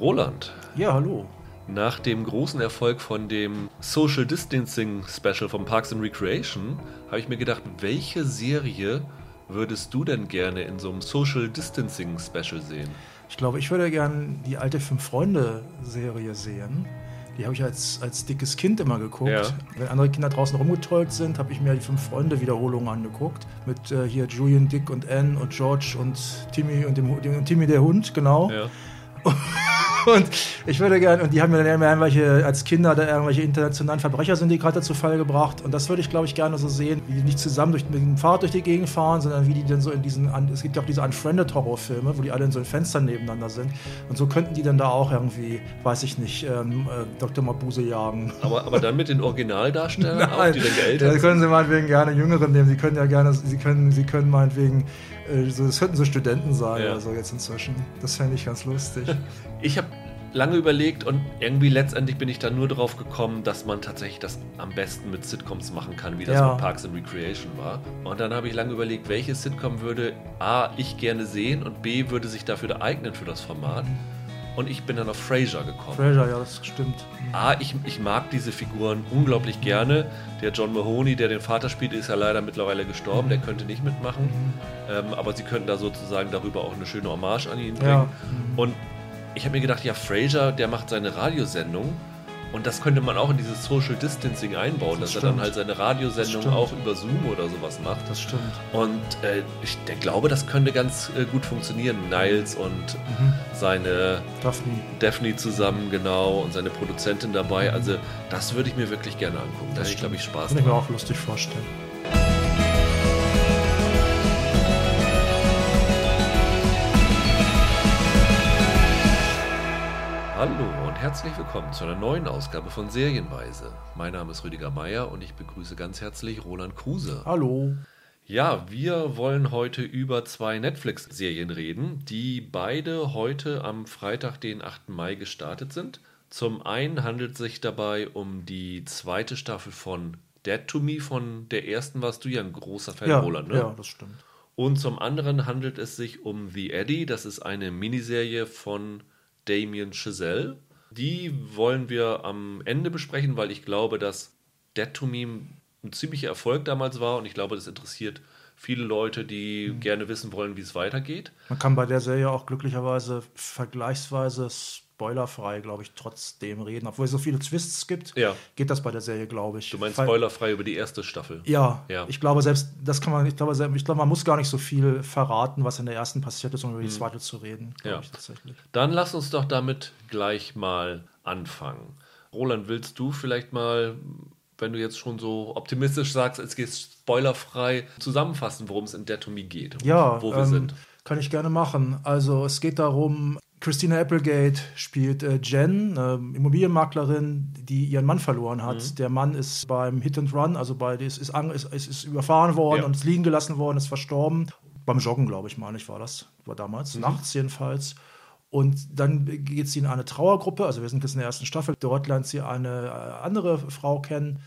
Roland. Ja, hallo. Nach dem großen Erfolg von dem Social Distancing Special von Parks and Recreation habe ich mir gedacht, welche Serie würdest du denn gerne in so einem Social Distancing Special sehen? Ich glaube, ich würde gerne die alte Fünf-Freunde-Serie sehen. Die habe ich als, als dickes Kind immer geguckt. Ja. Wenn andere Kinder draußen rumgetollt sind, habe ich mir die Fünf-Freunde-Wiederholungen angeguckt. Mit äh, hier Julian, Dick und Anne und George und Timmy und, dem, dem, und Timmy der Hund, genau. Ja. Und ich würde gerne, und die haben mir dann irgendwelche, als Kinder da irgendwelche internationalen Verbrechersyndikate zu Fall gebracht. Und das würde ich, glaube ich, gerne so sehen, wie die nicht zusammen durch, mit dem Fahrrad durch die Gegend fahren, sondern wie die dann so in diesen, es gibt ja auch diese Unfriended Horrorfilme, wo die alle in so Fenstern nebeneinander sind. Und so könnten die dann da auch irgendwie, weiß ich nicht, ähm, äh, Dr. Mabuse jagen. Aber, aber dann mit den Originaldarstellern, auch, Nein, die dann da geältert können sie meinetwegen gerne Jüngeren nehmen. Sie können ja gerne, sie können, sie können meinetwegen, so, das könnten so Studenten sein Ja. oder so jetzt inzwischen. Das fände ich ganz lustig. Ich habe lange überlegt und irgendwie letztendlich bin ich dann nur drauf gekommen, dass man tatsächlich das am besten mit Sitcoms machen kann, wie das Ja. mit Parks and Recreation war. Und dann habe ich lange überlegt, welche Sitcom würde A, ich gerne sehen und B, würde sich dafür eignen für das Format. Und ich bin dann auf Frasier gekommen. Fraser, ja, das stimmt. A, ich, ich mag diese Figuren unglaublich gerne. Der John Mahoney, der den Vater spielt, ist ja leider mittlerweile gestorben. Der könnte nicht mitmachen. Ähm, aber sie könnten da sozusagen darüber auch eine schöne Hommage an ihn bringen. Ja. Und ich habe mir gedacht, ja, Frasier, der macht seine Radiosendung. Und das könnte man auch in dieses Social Distancing einbauen, Das dass er dann stimmt. halt seine Radiosendung Das stimmt. auch über Zoom oder sowas macht. Das stimmt. Und äh, ich der glaube, das könnte ganz äh, gut funktionieren. Niles und Mhm. seine Daphne. Daphne zusammen, genau, und seine Produzentin dabei. Also, das würde ich mir wirklich gerne angucken. Da hätte ich, glaube ich, Spaß Kann ich mir auch lustig vorstellen. Hallo herzlich willkommen zu einer neuen Ausgabe von Serienweise. Mein Name ist Rüdiger Meier und ich begrüße ganz herzlich Roland Kruse. Hallo. Ja, wir wollen heute über zwei Netflix-Serien reden, die beide heute am Freitag, den 8. Mai gestartet sind. Zum einen handelt es sich dabei um die zweite Staffel von Dead to Me. Von der ersten warst du ja ein großer Fan, Ja, Roland, ne? ja, das stimmt. Und zum anderen handelt es sich um The Eddie. Das ist eine Miniserie von Damien Chazelle. Die wollen wir am Ende besprechen, weil ich glaube, dass Dead to Me ein ziemlicher Erfolg damals war und ich glaube, das interessiert viele Leute, die gerne wissen wollen, wie es weitergeht. Man kann bei der Serie auch glücklicherweise vergleichsweise spoilerfrei, glaube ich, trotzdem reden. Obwohl es so viele Twists gibt, Ja. geht das bei der Serie, glaube ich. Du meinst spoilerfrei über die erste Staffel. Ja, Ja. ich glaube selbst, das kann man, ich glaube, ich glaube, man muss gar nicht so viel verraten, was in der ersten passiert ist, um über die zweite zu reden, glaube Ja. ich tatsächlich. Dann lass uns doch damit gleich mal anfangen. Roland, willst du vielleicht mal, wenn du jetzt schon so optimistisch sagst, es geht spoilerfrei, zusammenfassen, worum es in Dead to Me geht? und Ja, wo wir ähm, sind? kann ich gerne machen. Also es geht darum, Christina Applegate spielt äh, Jen, ähm, Immobilienmaklerin, die ihren Mann verloren hat. Mhm. Der Mann ist beim Hit and Run, also bei ist, ist, an- ist, ist, ist überfahren worden Ja. und ist liegen gelassen worden, ist verstorben. Beim Joggen, glaube ich, meine ich, war das. War damals, Mhm. nachts jedenfalls. Und dann geht sie in eine Trauergruppe, also wir sind jetzt in der ersten Staffel. Dort lernt sie eine äh, andere Frau kennen,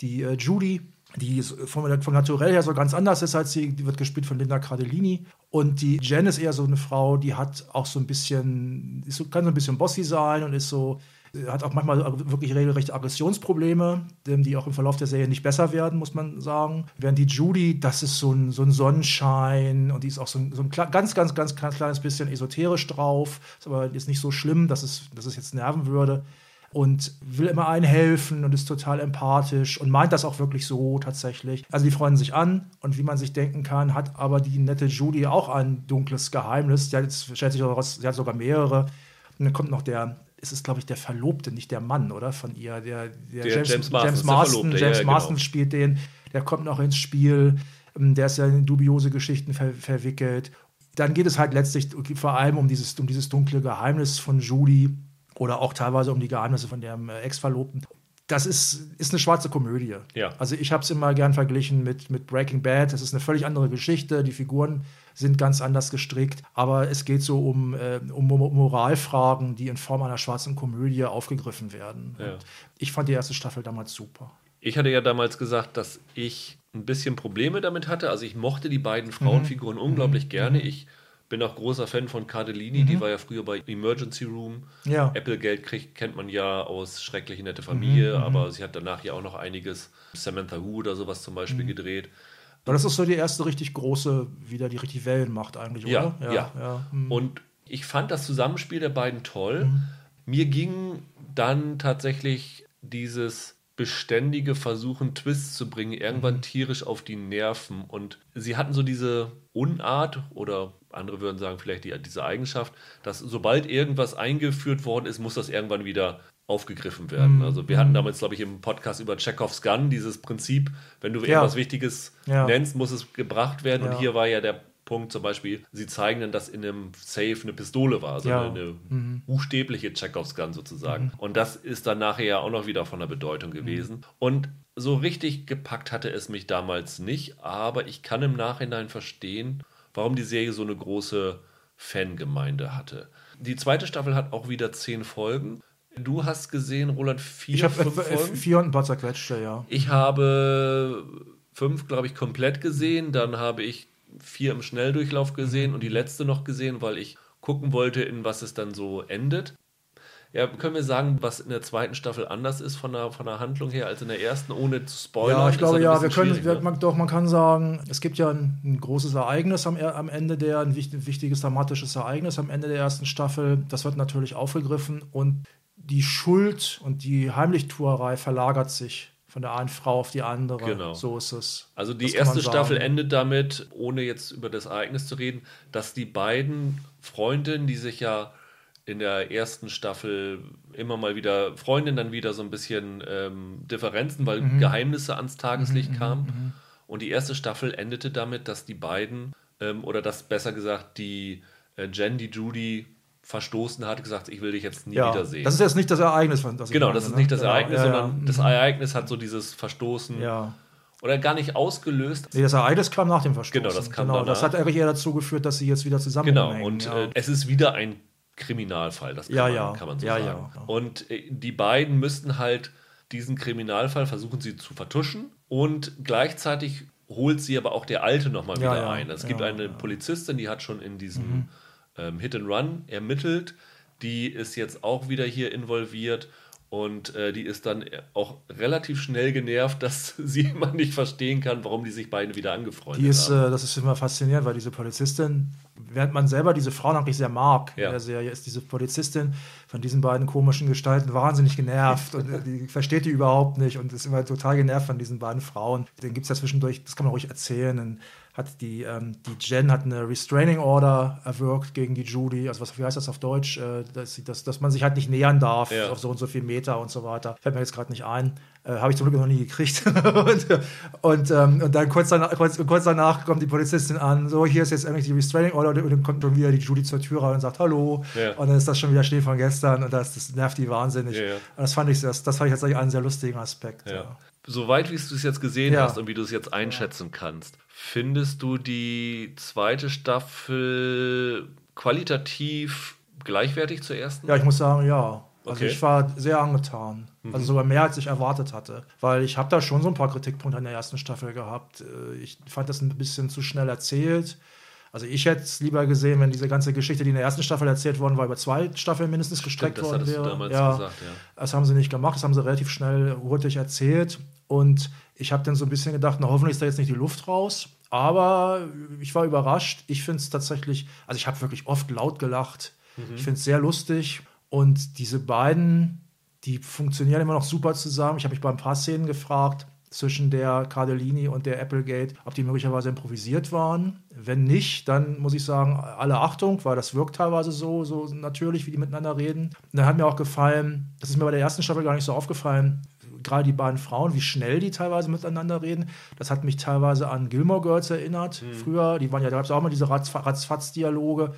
die äh, Judy, die von, von naturell her so ganz anders ist als sie. Die wird gespielt von Linda Cardellini. Und die Jen ist eher so eine Frau, die hat auch so ein bisschen, ist so, kann so ein bisschen bossy sein und ist so, hat auch manchmal wirklich regelrechte Aggressionsprobleme, die auch im Verlauf der Serie nicht besser werden, muss man sagen. Während die Judy, das ist so ein, so ein Sonnenschein und die ist auch so ein, so ein ganz, ganz, ganz, ganz kleines bisschen esoterisch drauf. Ist aber jetzt nicht so schlimm, dass es, dass es jetzt nerven würde. Und will immer allen helfen und ist total empathisch und meint das auch wirklich so tatsächlich. Also die freuen sich an und wie man sich denken kann, hat aber die nette Judy auch ein dunkles Geheimnis. Hat jetzt, stellt sich heraus, sie hat sogar mehrere. Und dann kommt noch der, es ist glaube ich der Verlobte, nicht der Mann, oder? Von ihr, der, der, Der James ist der Marsden, Verlobte, James ja, ja, Marsden genau. spielt den, der kommt noch ins Spiel, Ähm, der ist ja in dubiose Geschichten ver verwickelt. Dann geht es halt letztlich vor allem um dieses, um dieses dunkle Geheimnis von Judy oder auch teilweise um die Geheimnisse von ihrem äh, Ex-Verlobten. Das ist, ist eine schwarze Komödie. Ja. Also ich habe es immer gern verglichen mit, mit Breaking Bad. Das ist eine völlig andere Geschichte. Die Figuren sind ganz anders gestrickt. Aber es geht so um, äh, um Mo- Moralfragen, die in Form einer schwarzen Komödie aufgegriffen werden. Ja. Und ich fand die erste Staffel damals super. Ich hatte ja damals gesagt, dass ich ein bisschen Probleme damit hatte. Also ich mochte die beiden Frauenfiguren unglaublich gerne. Ich bin auch großer Fan von Cardellini, die war ja früher bei Emergency Room. Mhm. Ja. Applegate kriegt, kennt man ja aus Schreckliche nette Familie, Mhm, aber sie hat danach ja auch noch einiges, Samantha Who oder sowas zum Beispiel Mhm. gedreht. Weil das ist so die erste richtig große, wieder die richtig Wellen macht eigentlich, Ja, oder? ja. ja. hm. Und ich fand das Zusammenspiel der beiden toll. Mhm. Mir ging dann tatsächlich dieses beständige Versuchen, Twists zu bringen, irgendwann Mhm. tierisch auf die Nerven. Und sie hatten so diese Unart oder andere würden sagen, vielleicht die, diese Eigenschaft, dass sobald irgendwas eingeführt worden ist, muss das irgendwann wieder aufgegriffen Mhm. werden. Also wir hatten damals, glaube ich, im Podcast über Chekhovs Gun dieses Prinzip, wenn du Ja. irgendwas Wichtiges Ja. nennst, muss es gebracht werden. Ja. Und hier war ja der Punkt zum Beispiel, sie zeigen dann, dass in einem Safe eine Pistole war, also Ja. eine buchstäbliche Chekhovs Gun sozusagen. Und das ist dann nachher ja auch noch wieder von der Bedeutung gewesen. Und so richtig gepackt hatte es mich damals nicht, aber ich kann im Nachhinein verstehen, warum die Serie so eine große Fangemeinde hatte. Die zweite Staffel hat auch wieder zehn Folgen. Du hast gesehen, Roland, vier, ich habe fünf äh, Folgen? vier und ein paar zerquetschte, ja. Ich habe fünf, glaube ich, komplett gesehen. Dann habe ich vier im Schnelldurchlauf gesehen und die letzte noch gesehen, weil ich gucken wollte, in was es dann so endet. Ja, können wir sagen, was in der zweiten Staffel anders ist von der, von der Handlung her als in der ersten, ohne zu spoilern? Ja, ich glaube ja, wir können, wir, ne? man, doch, man kann sagen, es gibt ja ein, ein großes Ereignis am, am Ende der, ein wichtig, wichtiges dramatisches Ereignis am Ende der ersten Staffel. Das wird natürlich aufgegriffen und die Schuld und die Heimlichtuerei verlagert sich von der einen Frau auf die andere. Genau. So ist es. Also die Das erste Staffel endet damit, ohne jetzt über das Ereignis zu reden, dass die beiden Freundinnen, die sich ja in der ersten Staffel immer mal wieder Freundinnen, dann wieder so ein bisschen ähm, Differenzen, weil Mhm. Geheimnisse ans Tageslicht kamen. Und die erste Staffel endete damit, dass die beiden, ähm, oder dass besser gesagt die äh, Jen, die Judy verstoßen hat, gesagt, ich will dich jetzt nie Ja, wiedersehen. das ist jetzt nicht das Ereignis, das ich genau, meine, das ist ne? nicht das Ja, Ereignis, ja, ja. sondern das Ereignis hat so dieses Verstoßen Ja. oder gar nicht ausgelöst, Nee, das Ereignis kam nach dem Verstoßen. Genau, das kam genau, Das danach. hat eigentlich eher dazu geführt, dass sie jetzt wieder zusammen Genau, und äh, es ist wieder ein Kriminalfall, das kann, Ja, man, ja. kann man so Ja, sagen. Und äh, die beiden müssten halt diesen Kriminalfall versuchen sie zu vertuschen und gleichzeitig holt sie aber auch der Alte nochmal wieder ein. Es gibt eine. Mhm. Polizistin, die hat schon in diesem ähm, Hit and Run ermittelt, die ist jetzt auch wieder hier involviert und äh, die ist dann auch relativ schnell genervt, dass sie immer nicht verstehen kann, warum die sich beide wieder angefreundet Die ist, haben. äh, das ist immer faszinierend, weil diese Polizistin, während man selber diese Frau eigentlich sehr mag Ja. in der Serie, ist diese Polizistin von diesen beiden komischen Gestalten wahnsinnig genervt und äh, die versteht die überhaupt nicht und ist immer total genervt von diesen beiden Frauen. Den gibt es ja zwischendurch, das kann man ruhig erzählen, hat die, ähm, die Jen hat eine Restraining Order erwirkt gegen die Judy, also was, wie heißt das auf Deutsch, äh, dass, sie- dass, dass man sich halt nicht nähern darf Ja. auf so und so viel Meter und so weiter. Fällt mir jetzt gerade nicht ein. Äh, Habe ich zum Glück noch nie gekriegt. und, und, ähm, und dann kurz danach, kurz, kurz danach kommt die Polizistin an, so, hier ist jetzt eigentlich die Restraining Order und dann kommt dann wieder die Judy zur Tür rein und sagt Hallo. Ja. Und dann ist das schon wieder Schnee von gestern und das, das nervt die wahnsinnig. Ja, ja. Und das fand ich, das, das fand ich jetzt eigentlich einen sehr lustigen Aspekt. Soweit wie du es jetzt gesehen Ja. hast und wie du es jetzt einschätzen kannst, findest du die zweite Staffel qualitativ gleichwertig zur ersten? Ja, ich muss sagen, ja. Also Okay. ich war sehr angetan. Mhm. Also sogar mehr, als ich erwartet hatte. Weil ich habe da schon so ein paar Kritikpunkte an der ersten Staffel gehabt. Äh, Ich fand das ein bisschen zu schnell erzählt. Also ich hätte es lieber gesehen, wenn diese ganze Geschichte, die in der ersten Staffel erzählt worden war, über zwei Staffeln mindestens gestreckt das worden wäre. damals ja, gesagt, ja. Das haben sie nicht gemacht, das haben sie relativ schnell hurtig erzählt. Und ich habe dann so ein bisschen gedacht, na hoffentlich ist da jetzt nicht die Luft raus. Aber ich war überrascht. Ich finde es tatsächlich, also ich habe wirklich oft laut gelacht. Ich finde es sehr lustig. Und diese beiden, die funktionieren immer noch super zusammen. Ich habe mich bei ein paar Szenen gefragt zwischen der Cardellini und der Applegate, ob die möglicherweise improvisiert waren. Wenn nicht, dann muss ich sagen, alle Achtung, weil das wirkt teilweise so, so natürlich, wie die miteinander reden. Und dann hat mir auch gefallen, das ist mir bei der ersten Staffel gar nicht so aufgefallen, gerade die beiden Frauen, wie schnell die teilweise miteinander reden. Das hat mich teilweise an Gilmore Girls erinnert. Früher, die waren ja, da gab es auch mal diese Ratz- Ratzfatz-Dialoge.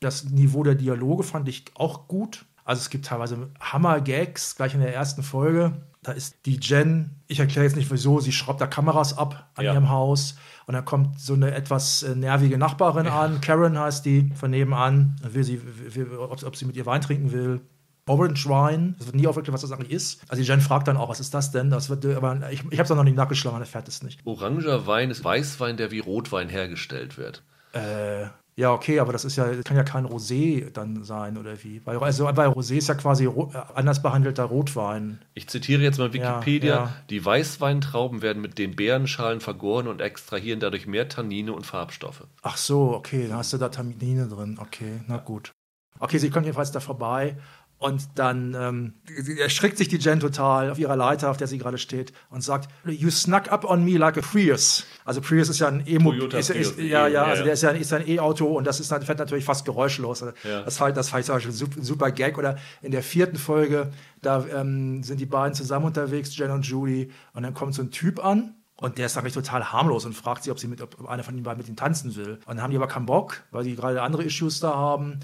Das Niveau der Dialoge fand ich auch gut. Also es gibt teilweise Hammer-Gags, gleich in der ersten Folge. Da ist die Jen, ich erkläre jetzt nicht wieso, sie schraubt da Kameras ab an Ja. ihrem Haus. Und dann kommt so eine etwas äh, nervige Nachbarin an, Karen heißt die, von nebenan, will sie, will, ob, ob sie mit ihr Wein trinken will. Orange Wine, es wird nie aufgeklärt, was das eigentlich ist. Also die Jen fragt dann auch, was ist das denn? Das wird, äh, aber ich, ich habe es noch nicht nachgeschlagen, man erfährt es nicht. Oranger Wein ist Weißwein, der wie Rotwein hergestellt wird. Äh, Ja, okay, aber das ist ja, kann ja kein Rosé dann sein, oder wie? Weil, also, weil Rosé ist ja quasi ro anders behandelter Rotwein. Ich zitiere jetzt mal Wikipedia. Ja, ja. Die Weißweintrauben werden mit den Beerenschalen vergoren und extrahieren dadurch mehr Tannine und Farbstoffe. Ach so, okay, dann hast du da Tannine drin. Okay, na gut. Okay, sie kommt jedenfalls da vorbei und dann ähm, erschrickt sich die Jen total auf ihrer Leiter, auf der sie gerade steht, und sagt: You snuck up on me like a Prius. Also Prius ist ja ein E-Mo. Ist, ja, ja, ja, also der ist ja ist ja ein E-Auto und das ist, fährt natürlich fast geräuschlos. Also Ja. Das fand, das fand ich zum Beispiel ein super, super Gag. Oder in der vierten Folge, da ähm, sind die beiden zusammen unterwegs, Jen und Judy, und dann kommt so ein Typ an. Und der ist eigentlich total harmlos und fragt sie, ob, sie mit, ob einer von den beiden mit ihnen tanzen will. Und dann haben die aber keinen Bock, weil die gerade andere Issues da haben.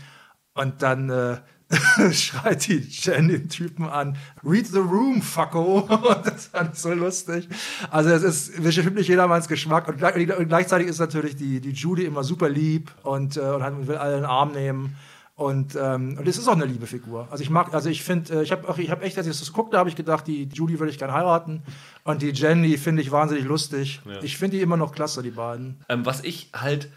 Und dann äh, schreit die Jen den Typen an, read the room, fucko. Und das fand ich so lustig. Also es ist bestimmt nicht jedermanns Geschmack. Und, gleich, und gleichzeitig ist natürlich die, die Judy immer super lieb und, äh, und will alle in den Arm nehmen. Und, ähm, und es ist auch eine liebe Figur. Also ich mag, also ich finde, äh, ich habe ich hab echt, als ich das guckte, habe ich gedacht, die Judy würde ich gerne heiraten. Und die Jenny finde ich wahnsinnig lustig. Ja. Ich finde die immer noch klasse, die beiden. Ähm, was ich halt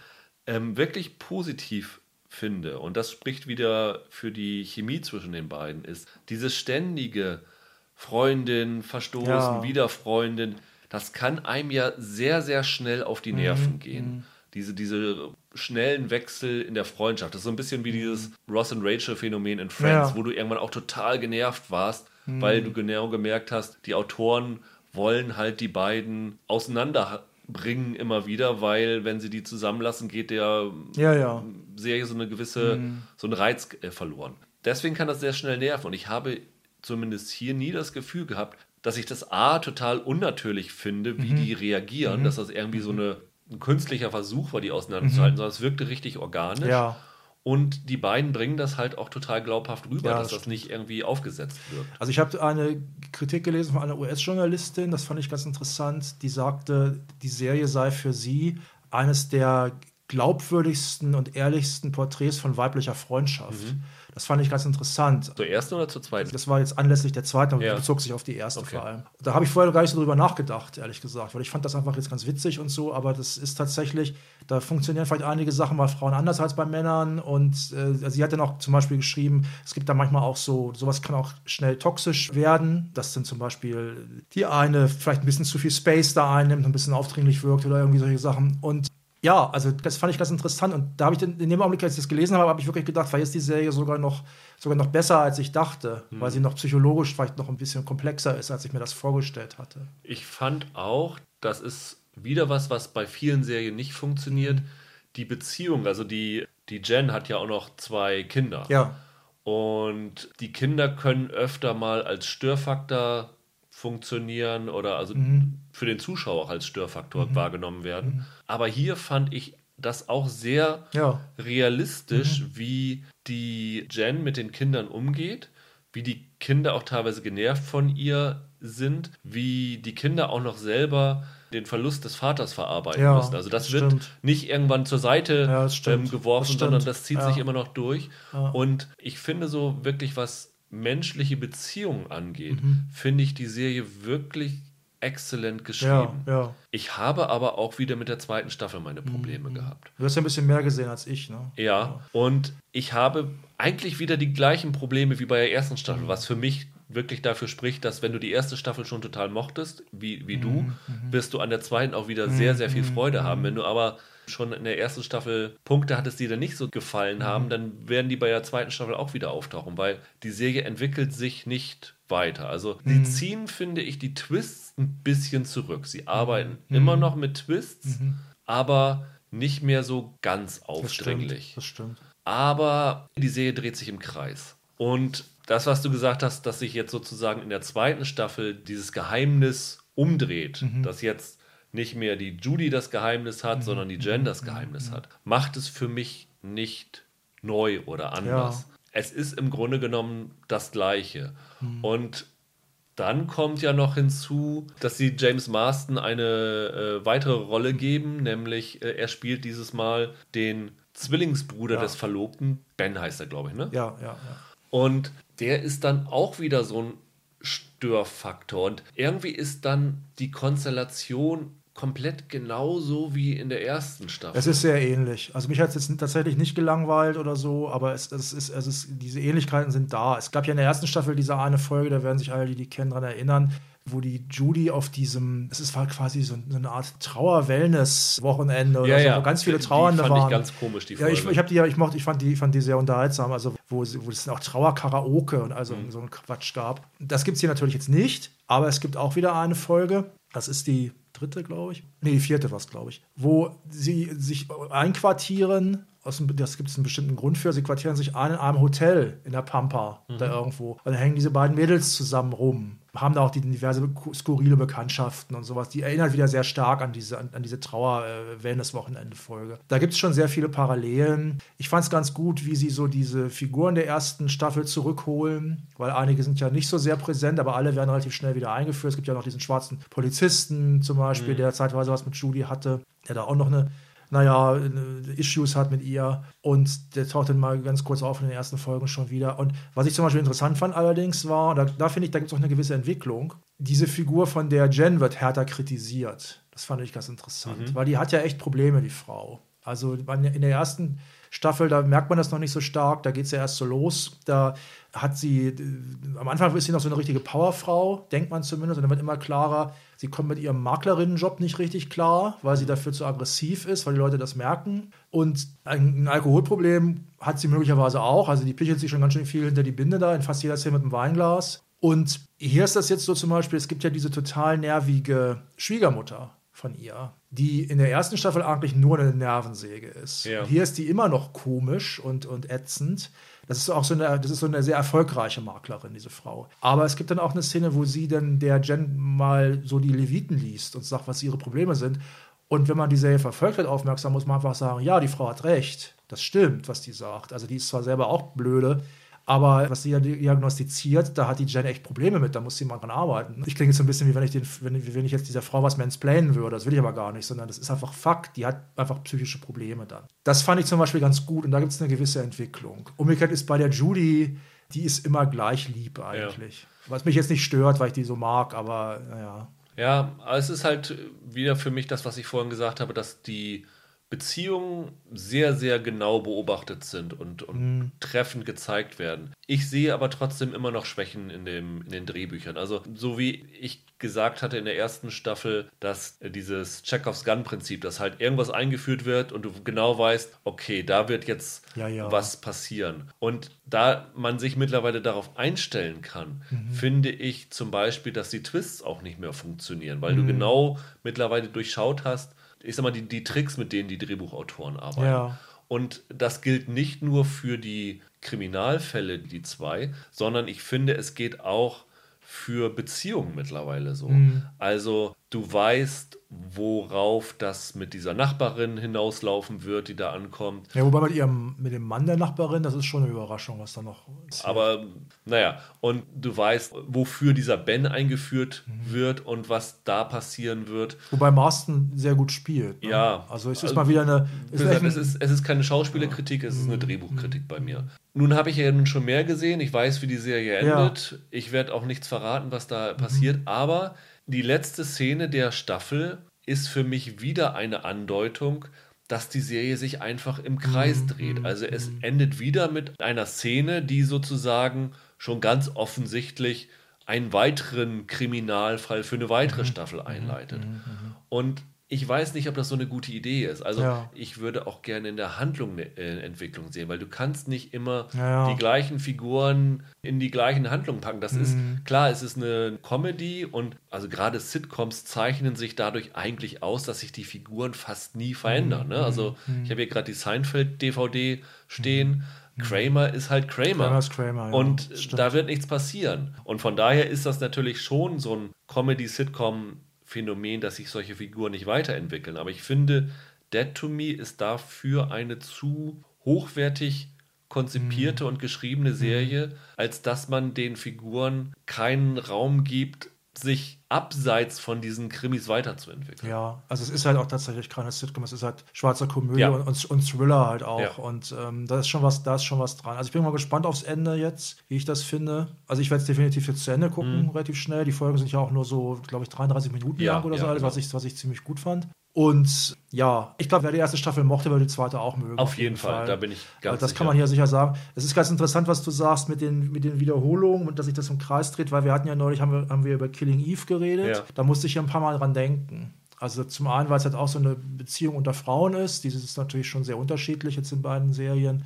ähm, wirklich positiv finde, und das spricht wieder für die Chemie zwischen den beiden, ist dieses ständige Freundin, verstoßen, Ja. wieder Freundin, das kann einem ja sehr, sehr schnell auf Mhm, die Nerven gehen. Diese, diese schnellen Wechsel in der Freundschaft. Das ist so ein bisschen wie dieses Ross und Rachel-Phänomen in Friends, Ja. wo du irgendwann auch total genervt warst, weil du genau gemerkt hast, die Autoren wollen halt die beiden auseinanderbringen immer wieder, weil wenn sie die zusammenlassen, geht der Ja, ja. Serie so eine gewisse, so ein Reiz äh, verloren. Deswegen kann das sehr schnell nerven und ich habe zumindest hier nie das Gefühl gehabt, dass ich das A total unnatürlich finde, Mhm. wie die reagieren, dass das irgendwie so eine, ein künstlicher Versuch war, die auseinanderzuhalten, sondern es wirkte richtig organisch. Mhm. Ja. Und die beiden bringen das halt auch total glaubhaft rüber, Ja, dass das das nicht irgendwie aufgesetzt wird. Also ich habe eine Kritik gelesen von einer US-Journalistin, das fand ich ganz interessant, die sagte, die Serie sei für sie eines der glaubwürdigsten und ehrlichsten Porträts von weiblicher Freundschaft. Mhm. Das fand ich ganz interessant. Zur ersten oder zur zweiten? Das war jetzt anlässlich der zweiten, aber Ja. bezog sich auf die erste Okay. vor allem. Da habe ich vorher gar nicht so drüber nachgedacht, ehrlich gesagt, weil ich fand das einfach jetzt ganz witzig und so, aber das ist tatsächlich, da funktionieren vielleicht einige Sachen bei Frauen anders als bei Männern und äh, also sie hat dann auch zum Beispiel geschrieben, es gibt da manchmal auch so, sowas kann auch schnell toxisch werden, dass dann zum Beispiel die eine vielleicht ein bisschen zu viel Space da einnimmt, ein bisschen aufdringlich wirkt oder irgendwie solche Sachen und ja, also das fand ich ganz interessant und da habe ich in dem Augenblick, als ich das gelesen habe, habe ich wirklich gedacht, vielleicht ist die Serie sogar noch, sogar noch besser, als ich dachte, weil sie noch psychologisch vielleicht noch ein bisschen komplexer ist, als ich mir das vorgestellt hatte. Ich fand auch, das ist wieder was, was bei vielen Serien nicht funktioniert. Die Beziehung, also die, die Jen hat ja auch noch zwei Kinder. Ja, Und die Kinder können öfter mal als Störfaktor funktionieren oder also für den Zuschauer auch als Störfaktor wahrgenommen werden. Aber hier fand ich das auch sehr ja, realistisch, wie die Jen mit den Kindern umgeht, wie die Kinder auch teilweise genervt von ihr sind, wie die Kinder auch noch selber den Verlust des Vaters verarbeiten Ja, müssen. Also das, das wird stimmt. nicht irgendwann zur Seite Ja, ähm, geworfen, Das sondern das zieht sich Ja. immer noch durch. Und ich finde so wirklich, was menschliche Beziehungen angeht, Mhm. finde ich die Serie wirklich exzellent ja, geschrieben. ja. Ich habe aber auch wieder mit der zweiten Staffel meine Mhm. Probleme gehabt. Du hast ja ein bisschen mehr gesehen als ich, ne? Ja, und ich habe eigentlich wieder die gleichen Probleme wie bei der ersten Staffel, was für mich wirklich dafür spricht, dass wenn du die erste Staffel schon total mochtest, wie, wie du, wirst du an der zweiten auch wieder sehr, sehr viel Freude haben. Wenn du aber schon in der ersten Staffel Punkte hattest, die dir nicht so gefallen haben, dann werden die bei der zweiten Staffel auch wieder auftauchen, weil die Serie entwickelt sich nicht weiter. Also sie ziehen, finde ich, die Twists ein bisschen zurück. Sie arbeiten immer noch mit Twists, aber nicht mehr so ganz Das aufdringlich stimmt. Das stimmt. aber die Serie dreht sich im Kreis. Und das, was du gesagt hast, dass sich jetzt sozusagen in der zweiten Staffel dieses Geheimnis umdreht, dass jetzt nicht mehr die Judy das Geheimnis hat, sondern die Jen das Geheimnis hat, macht es für mich nicht neu oder anders. Ja. Es ist im Grunde genommen das Gleiche. Und dann kommt ja noch hinzu, dass sie James Marston eine äh, weitere Rolle geben, nämlich äh, er spielt dieses Mal den Zwillingsbruder Ja. des Verlobten. Ben heißt er, glaube ich, ne? Ja, ja, ja. Und der ist dann auch wieder so ein Störfaktor. Und irgendwie ist dann die Konstellation komplett genauso wie in der ersten Staffel. Es ist sehr ähnlich. Also mich hat es jetzt tatsächlich nicht gelangweilt oder so, aber es, es ist, es ist, diese Ähnlichkeiten sind da. Es gab ja in der ersten Staffel diese eine Folge, da werden sich alle, die die kennen, daran erinnern, wo die Judy auf diesem, es ist quasi so eine Art Trauer-Wellness-Wochenende oder Ja, so, ja. wo ganz viele Die Trauernde fand ich waren. ganz komisch, die Ja, ich, Folge. ich, die, ja- ich, mochte, ich, fand die, fand die sehr unterhaltsam, also wo, wo es auch Trauer-Karaoke und also Mhm. so ein Quatsch gab. Das gibt es hier natürlich jetzt nicht, aber es gibt auch wieder eine Folge, das ist die dritte, glaube ich. Nee, die vierte war es, glaube ich, wo sie sich einquartieren. Aus dem, das gibt es einen bestimmten Grund für. Sie quartieren sich ein in einem Hotel in der Pampa, da Mhm. irgendwo. Und dann hängen diese beiden Mädels zusammen rum. Haben da auch die diverse skurrile Bekanntschaften und sowas. Die erinnert wieder sehr stark an diese, an, an diese Trauer-Wellness-Wochenende-Folge. Da gibt es schon sehr viele Parallelen. Ich fand es ganz gut, wie sie so diese Figuren der ersten Staffel zurückholen, weil einige sind ja nicht so sehr präsent, aber alle werden relativ schnell wieder eingeführt. Es gibt ja noch diesen schwarzen Polizisten zum Beispiel, der zeitweise was mit Judy hatte, der da auch noch eine naja, äh, Issues hat mit ihr. Und der taucht dann mal ganz kurz auf in den ersten Folgen schon wieder. Und was ich zum Beispiel interessant fand allerdings war, da, da finde ich, da gibt es auch eine gewisse Entwicklung. Diese Figur von der Jen wird härter kritisiert. Das fand ich ganz interessant, weil die hat ja echt Probleme, die Frau. Also in der ersten Staffel, da merkt man das noch nicht so stark, da geht es ja erst so los. Da hat sie, am Anfang ist sie noch so eine richtige Powerfrau, denkt man zumindest, und dann wird immer klarer, sie kommt mit ihrem Maklerinnenjob nicht richtig klar, weil sie dafür zu aggressiv ist, weil die Leute das merken. Und ein, ein Alkoholproblem hat sie möglicherweise auch, also die pichelt sich schon ganz schön viel hinter die Binde da, in fast jeder Szene mit einem Weinglas. Und hier ist das jetzt so zum Beispiel, es gibt ja diese total nervige Schwiegermutter von ihr, die in der ersten Staffel eigentlich nur eine Nervensäge ist. Ja. Hier ist die immer noch komisch und, und ätzend. Das ist auch so eine, das ist so eine sehr erfolgreiche Maklerin, diese Frau. Aber es gibt dann auch eine Szene, wo sie dann der Jen mal so die Leviten liest und sagt, was ihre Probleme sind. Und wenn man die Serie verfolgt hat, aufmerksam, muss man einfach sagen, ja, die Frau hat recht. Das stimmt, was die sagt. Also die ist zwar selber auch blöde, aber was sie ja diagnostiziert, da hat die Jen echt Probleme mit, da muss sie mal dran arbeiten. Ich klinge jetzt so ein bisschen, wie wenn ich, den, wenn, wenn ich jetzt dieser Frau was mansplainen würde. Das will ich aber gar nicht, sondern das ist einfach Fakt. Die hat einfach psychische Probleme dann. Das fand ich zum Beispiel ganz gut und da gibt es eine gewisse Entwicklung. Umgekehrt ist bei der Judy, die ist immer gleich lieb eigentlich. Was mich jetzt nicht stört, weil ich die so mag, aber naja. Ja, aber es ist halt wieder für mich das, was ich vorhin gesagt habe, dass die Beziehungen sehr, sehr genau beobachtet sind und, und treffend gezeigt werden. Ich sehe aber trotzdem immer noch Schwächen in, dem, in den Drehbüchern. Also, so wie ich gesagt hatte in der ersten Staffel, dass äh, dieses Chekhovs Gun-Prinzip, dass halt irgendwas eingeführt wird und du genau weißt, okay, da wird jetzt Ja, ja. was passieren. Und da man sich mittlerweile darauf einstellen kann, finde ich zum Beispiel, dass die Twists auch nicht mehr funktionieren, weil du genau mittlerweile durchschaut hast, ich sag mal, die, die Tricks, mit denen die Drehbuchautoren arbeiten. Ja. Und das gilt nicht nur für die Kriminalfälle, die zwei, sondern ich finde, es geht auch für Beziehungen mittlerweile so. Also du weißt, worauf das mit dieser Nachbarin hinauslaufen wird, die da ankommt. Ja, wobei mit ihrem, mit dem Mann der Nachbarin, das ist schon eine Überraschung, was da noch ist. Aber naja, und du weißt, wofür dieser Ben eingeführt wird und was da passieren wird. Wobei Marston sehr gut spielt. Ne? Ja. Also es ist Also, mal wieder eine. Ist gesagt, es, ist, es ist keine Schauspielerkritik, es ist eine Drehbuchkritik bei mir. Nun habe ich ja nun schon mehr gesehen. Ich weiß, wie die Serie Ja. endet. Ich werde auch nichts verraten, was da passiert. Aber die letzte Szene der Staffel ist für mich wieder eine Andeutung, dass die Serie sich einfach im Kreis dreht. Also es endet wieder mit einer Szene, die sozusagen schon ganz offensichtlich einen weiteren Kriminalfall für eine weitere Staffel einleitet. Und ich weiß nicht, ob das so eine gute Idee ist. Also Ja. ich würde auch gerne in der Handlung eine äh, Entwicklung sehen, weil du kannst nicht immer Ja, ja. die gleichen Figuren in die gleichen Handlungen packen. Das ist Mhm. klar, es ist eine Comedy und also gerade Sitcoms zeichnen sich dadurch eigentlich aus, dass sich die Figuren fast nie verändern. Mhm. Ne? Also ich habe hier gerade die Seinfeld-DVD stehen. Kramer ist halt Kramer. Mhm. Kramer ist Kramer, ja. Und stimmt. da wird nichts passieren. Und von daher ist das natürlich schon so ein Comedy-Sitcom-Phänomen, dass sich solche Figuren nicht weiterentwickeln. Aber ich finde, Dead to Me ist dafür eine zu hochwertig konzipierte Mhm. und geschriebene Serie, als dass man den Figuren keinen Raum gibt, sich abseits von diesen Krimis weiterzuentwickeln. Ja, also es ist halt auch tatsächlich keine Sitcom, es ist halt schwarzer Komödie ja. und, und, Thriller halt auch. Ja. Und ähm, da ist schon was, da ist schon was dran. Also ich bin mal gespannt aufs Ende jetzt, wie ich das finde. Also ich werde es definitiv jetzt zu Ende gucken, mhm. relativ schnell. Die Folgen sind ja auch nur so, glaube ich, 33 Minuten ja, lang oder so, alles, genau. was, ich, was ich ziemlich gut fand. Und ja, ich glaube, wer die erste Staffel mochte, wird die zweite auch mögen. Auf, jeden, jeden Fall. Fall. da bin ich ganz also Das sicher. kann man hier sicher sagen. Es ist ganz interessant, was du sagst mit den, mit den Wiederholungen und dass sich das im Kreis dreht, weil wir hatten ja neulich, haben wir, haben wir über Killing Eve geredet. Ja. Da musste ich ja ein paar Mal dran denken. Also zum einen, weil es halt auch so eine Beziehung unter Frauen ist. Dieses ist natürlich schon sehr unterschiedlich jetzt in beiden Serien.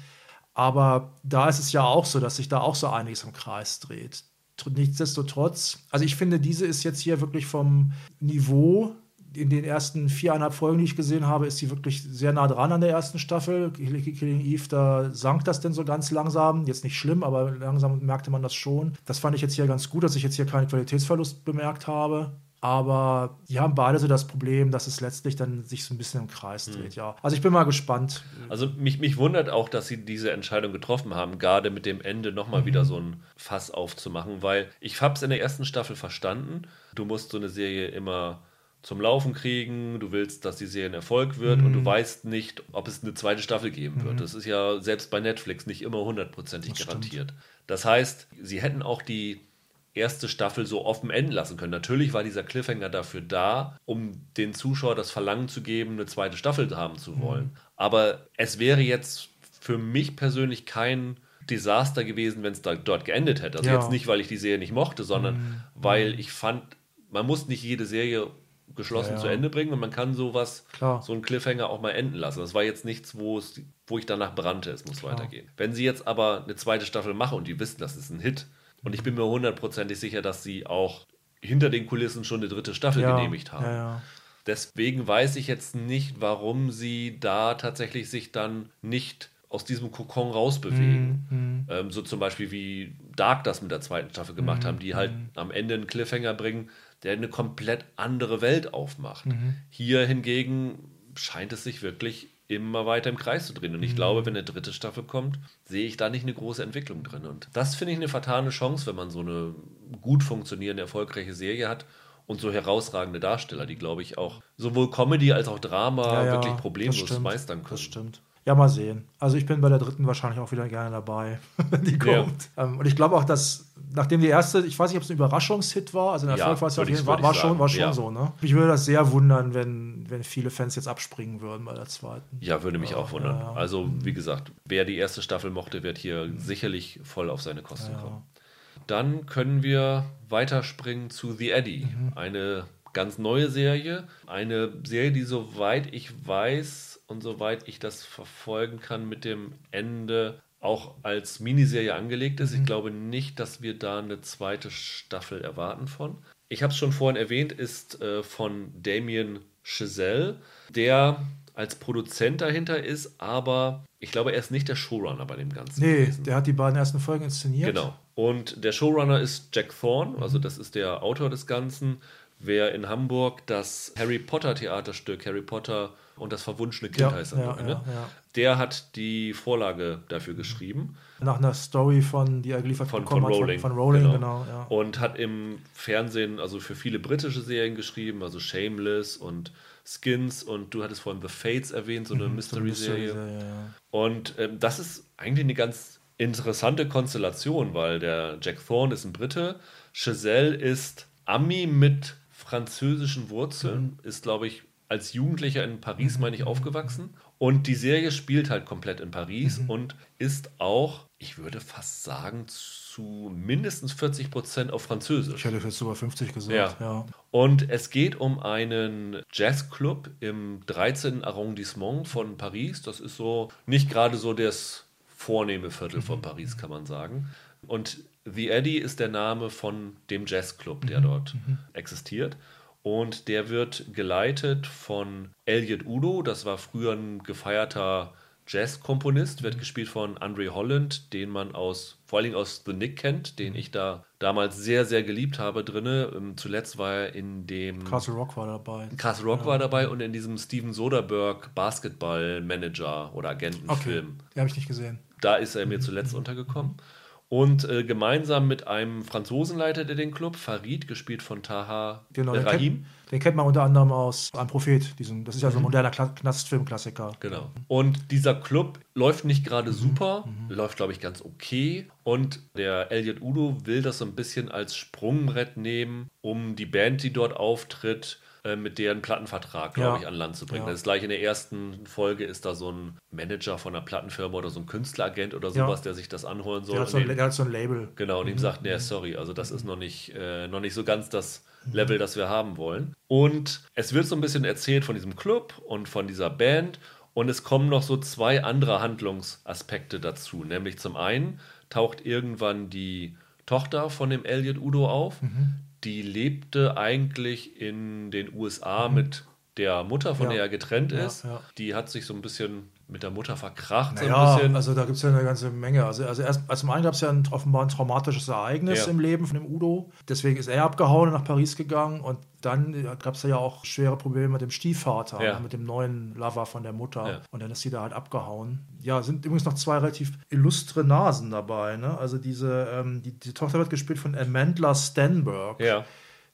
Aber da ist es ja auch so, dass sich da auch so einiges im Kreis dreht. Nichtsdestotrotz, also ich finde, diese ist jetzt hier wirklich vom Niveau in den ersten viereinhalb Folgen, die ich gesehen habe, ist sie wirklich sehr nah dran an der ersten Staffel. Killing Eve, da sank das denn so ganz langsam. Jetzt nicht schlimm, aber langsam merkte man das schon. Das fand ich jetzt hier ganz gut, dass ich jetzt hier keinen Qualitätsverlust bemerkt habe. Aber die haben beide so das Problem, dass es letztlich dann sich so ein bisschen im Kreis hm. dreht, mhm. ja. Also ich bin mal gespannt. Also mich, mich wundert auch, dass sie diese Entscheidung getroffen haben, gerade mit dem Ende nochmal mhm. wieder so ein Fass aufzumachen, weil ich habe es in der ersten Staffel verstanden. Du musst so eine Serie immer zum Laufen kriegen, du willst, dass die Serie ein Erfolg wird mhm. und du mhm. weißt nicht, ob es eine zweite Staffel geben mhm. wird. Das ist ja selbst bei Netflix nicht immer hundertprozentig garantiert. Stimmt. Das heißt, sie hätten auch die erste Staffel so offen enden lassen können. Natürlich war dieser Cliffhanger dafür da, um den Zuschauer das Verlangen zu geben, eine zweite Staffel haben zu wollen. Mhm. Aber es wäre jetzt für mich persönlich kein Desaster gewesen, wenn es dort geendet hätte. Also ja. jetzt nicht, weil ich die Serie nicht mochte, sondern mhm. weil ich fand, man muss nicht jede Serie geschlossen ja, ja. zu Ende bringen und man kann sowas, Klar. so einen Cliffhanger auch mal enden lassen. Das war jetzt nichts, wo, es, wo ich danach brannte, es muss Klar. weitergehen. Wenn sie jetzt aber eine zweite Staffel machen und die wissen, das ist ein Hit und ich bin mir hundertprozentig sicher, dass sie auch hinter den Kulissen schon eine dritte Staffel ja, genehmigt haben. Deswegen weiß ich jetzt nicht, warum sie da tatsächlich sich dann nicht aus diesem Kokon rausbewegen. Mhm. Ähm, so zum Beispiel wie Dark das mit der zweiten Staffel gemacht mhm. haben, die halt mhm. am Ende einen Cliffhanger bringen, der eine komplett andere Welt aufmacht. Mhm. Hier hingegen scheint es sich wirklich immer weiter im Kreis zu drehen. Und ich mhm. glaube, wenn eine dritte Staffel kommt, sehe ich da nicht eine große Entwicklung drin. Und das finde ich eine fatale Chance, wenn man so eine gut funktionierende, erfolgreiche Serie hat und so herausragende Darsteller, die, glaube ich, auch sowohl Comedy als auch Drama ja, ja, wirklich problemlos meistern können. Das stimmt. Ja, mal sehen. Also ich bin bei der dritten wahrscheinlich auch wieder gerne dabei, wenn die kommt. Ja. Ähm, und ich glaube auch, dass nachdem die erste, ich weiß nicht, ob es ein Überraschungshit war, also ein Erfolg ja, war, war, schon, war schon ja. so, ne? Mich würde das sehr wundern, wenn, wenn viele Fans jetzt abspringen würden bei der zweiten. Ja, würde mich ja, auch wundern. Also, wie gesagt, wer die erste Staffel mochte, wird hier sicherlich voll auf seine Kosten kommen. Dann können wir weiterspringen zu The Eddie, mhm. eine ganz neue Serie. Eine Serie, die soweit ich weiß, und soweit ich das verfolgen kann mit dem Ende auch als Miniserie angelegt ist. Ich mhm. glaube nicht, dass wir da eine zweite Staffel erwarten von. Ich habe es schon vorhin erwähnt, ist äh, von Damien Chazelle, der als Produzent dahinter ist, aber ich glaube, er ist nicht der Showrunner bei dem Ganzen. Nee, gewesen. der hat die beiden ersten Folgen inszeniert. Genau. Und der Showrunner ist Jack Thorne, also das ist der Autor des Ganzen. Wer in Hamburg das Harry Potter Theaterstück Harry Potter und das verwunschene Kind ja, heißt er, ja, ne? Ja, der hat die Vorlage dafür geschrieben. Nach einer Story von, die er geliefert von, von Rowling. Von, von Rowling, genau. genau und hat im Fernsehen also für viele britische Serien geschrieben, also Shameless und Skins und du hattest vorhin The Fates erwähnt, so eine mhm, Mystery-Serie. So Mystery und ähm, das ist eigentlich eine ganz interessante Konstellation, weil der Jack Thorne ist ein Brite, Chazelle ist Ami mit französischen Wurzeln, mhm. ist glaube ich als Jugendlicher in Paris, meine ich, aufgewachsen. Und die Serie spielt halt komplett in Paris mhm. und ist auch, ich würde fast sagen, zu mindestens 40 Prozent auf Französisch. Ich hätte jetzt sogar 50 gesagt, ja. ja. Und es geht um einen Jazzclub im 13. Arrondissement von Paris. Das ist so nicht gerade so das vornehme Viertel von mhm. Paris, kann man sagen. Und The Eddy ist der Name von dem Jazzclub, der mhm. dort mhm. existiert. Und der wird geleitet von Elliot Udo, das war früher ein gefeierter Jazz-Komponist, wird gespielt von Andre Holland, den man aus, vor allen Dingen aus The Nick kennt, den ich da damals sehr, sehr geliebt habe drinne. Ähm, zuletzt war er in dem... Castle Rock war dabei. Castle Rock ja. war dabei und in diesem Steven Soderbergh Basketball-Manager oder Agentenfilm. Okay, den habe ich nicht gesehen. Da ist er mir zuletzt untergekommen. Und äh, gemeinsam mit einem Franzosen leitet er den Club, Farid, gespielt von Taha Genau, äh, den, Rahim. kennt, den kennt man unter anderem aus Ein Prophet. Diesen, das ist ja so ein moderner Kla Knastfilmklassiker. Genau. Und dieser Club läuft nicht gerade Mhm. super, läuft, glaube ich, ganz okay. Und der Elliot Udo will das so ein bisschen als Sprungbrett nehmen, um die Band, die dort auftritt, äh, mit deren Plattenvertrag, glaube Ja. ich, an Land zu bringen. Ja. Das ist gleich in der ersten Folge ist da so ein Manager von einer Plattenfirma oder so ein Künstleragent oder Ja. sowas, der sich das anholen soll. Der hat, so ein, den- der hat so ein Label. Genau, und ihm sagt, nee, sorry, also das ist noch nicht, äh, noch nicht so ganz das Level, das wir haben wollen. Und es wird so ein bisschen erzählt von diesem Club und von dieser Band. Und es kommen noch so zwei andere Handlungsaspekte dazu. Nämlich zum einen taucht irgendwann die Tochter von dem Elliot Udo auf. Die lebte eigentlich in den USA mit der Mutter, von Ja. der er getrennt Ja, ist. ja. Die hat sich so ein bisschen mit der Mutter verkracht. so ein bisschen. also da gibt es ja eine ganze Menge. Also, also erst also zum einen gab es ja ein, offenbar ein traumatisches Ereignis Ja. im Leben von dem Udo. Deswegen ist er abgehauen und nach Paris gegangen und dann gab es ja auch schwere Probleme mit dem Stiefvater, Ja. mit dem neuen Lover von der Mutter. Ja. Und dann ist sie da halt abgehauen. Ja, sind übrigens noch zwei relativ illustre Nasen dabei. Ne? Also diese, ähm, die, die Tochter wird gespielt von Amandla Stenberg. ja.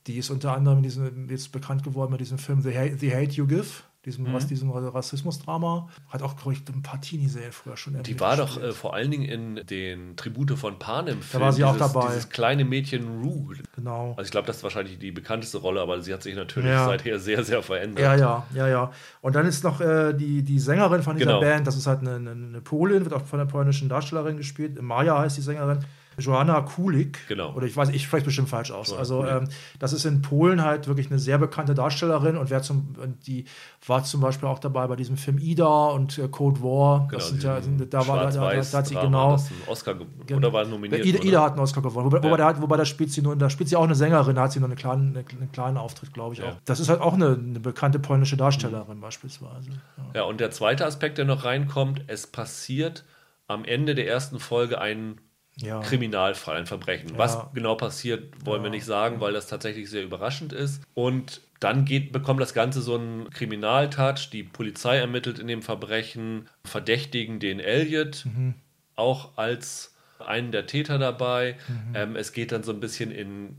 Die ist unter anderem in diesem, jetzt bekannt geworden mit diesem Film The Hate, The Hate You Give, diesem, Mhm. was, diesem Rassismusdrama. Hat auch, glaube ich, ein paar Teenie-Serien früher schon Die war doch äh, vor allen Dingen in den Tribute von Panem. Da war sie auch dieses, dabei. Dieses kleine Mädchen Rue. Genau. Also ich glaube, das ist wahrscheinlich die bekannteste Rolle, aber sie hat sich natürlich Ja. seither sehr, sehr verändert. Ja, ja, ja, ja. Und dann ist noch äh, die, die Sängerin von dieser Genau. Band, das ist halt eine, eine, eine Polin, wird auch von einer polnischen Darstellerin gespielt. Maja heißt die Sängerin. Joanna Kulik. Genau. Oder ich weiß, ich spreche bestimmt falsch aus. Joanna also ähm, das ist in Polen halt wirklich eine sehr bekannte Darstellerin und wer zum, die war zum Beispiel auch dabei bei diesem Film Ida und äh, Code War. Genau, das sind ja, da war da, da, da, hat sie Drama, genau. das einen Oscar ge- oder war nominiert. Ida. Ida hat einen Oscar gewonnen. Wobei, Ja. wobei, da, hat- wobei da spielt sie nur, da spielt sie auch eine Sängerin, da hat sie nur einen kleinen, eine, einen kleinen Auftritt, glaube ich Ja. auch. Das ist halt auch eine, eine bekannte polnische Darstellerin beispielsweise. Ja. Ja, und der zweite Aspekt, der noch reinkommt, es passiert am Ende der ersten Folge ein Ja. Kriminalfall, ein Verbrechen. Was Ja. genau passiert, wollen wir nicht sagen, weil das tatsächlich sehr überraschend ist. Und dann geht, bekommt das Ganze so einen Kriminaltouch. Die Polizei ermittelt in dem Verbrechen, verdächtigen den Elliot Mhm. auch als einen der Täter dabei. Mhm. Ähm, es geht dann so ein bisschen in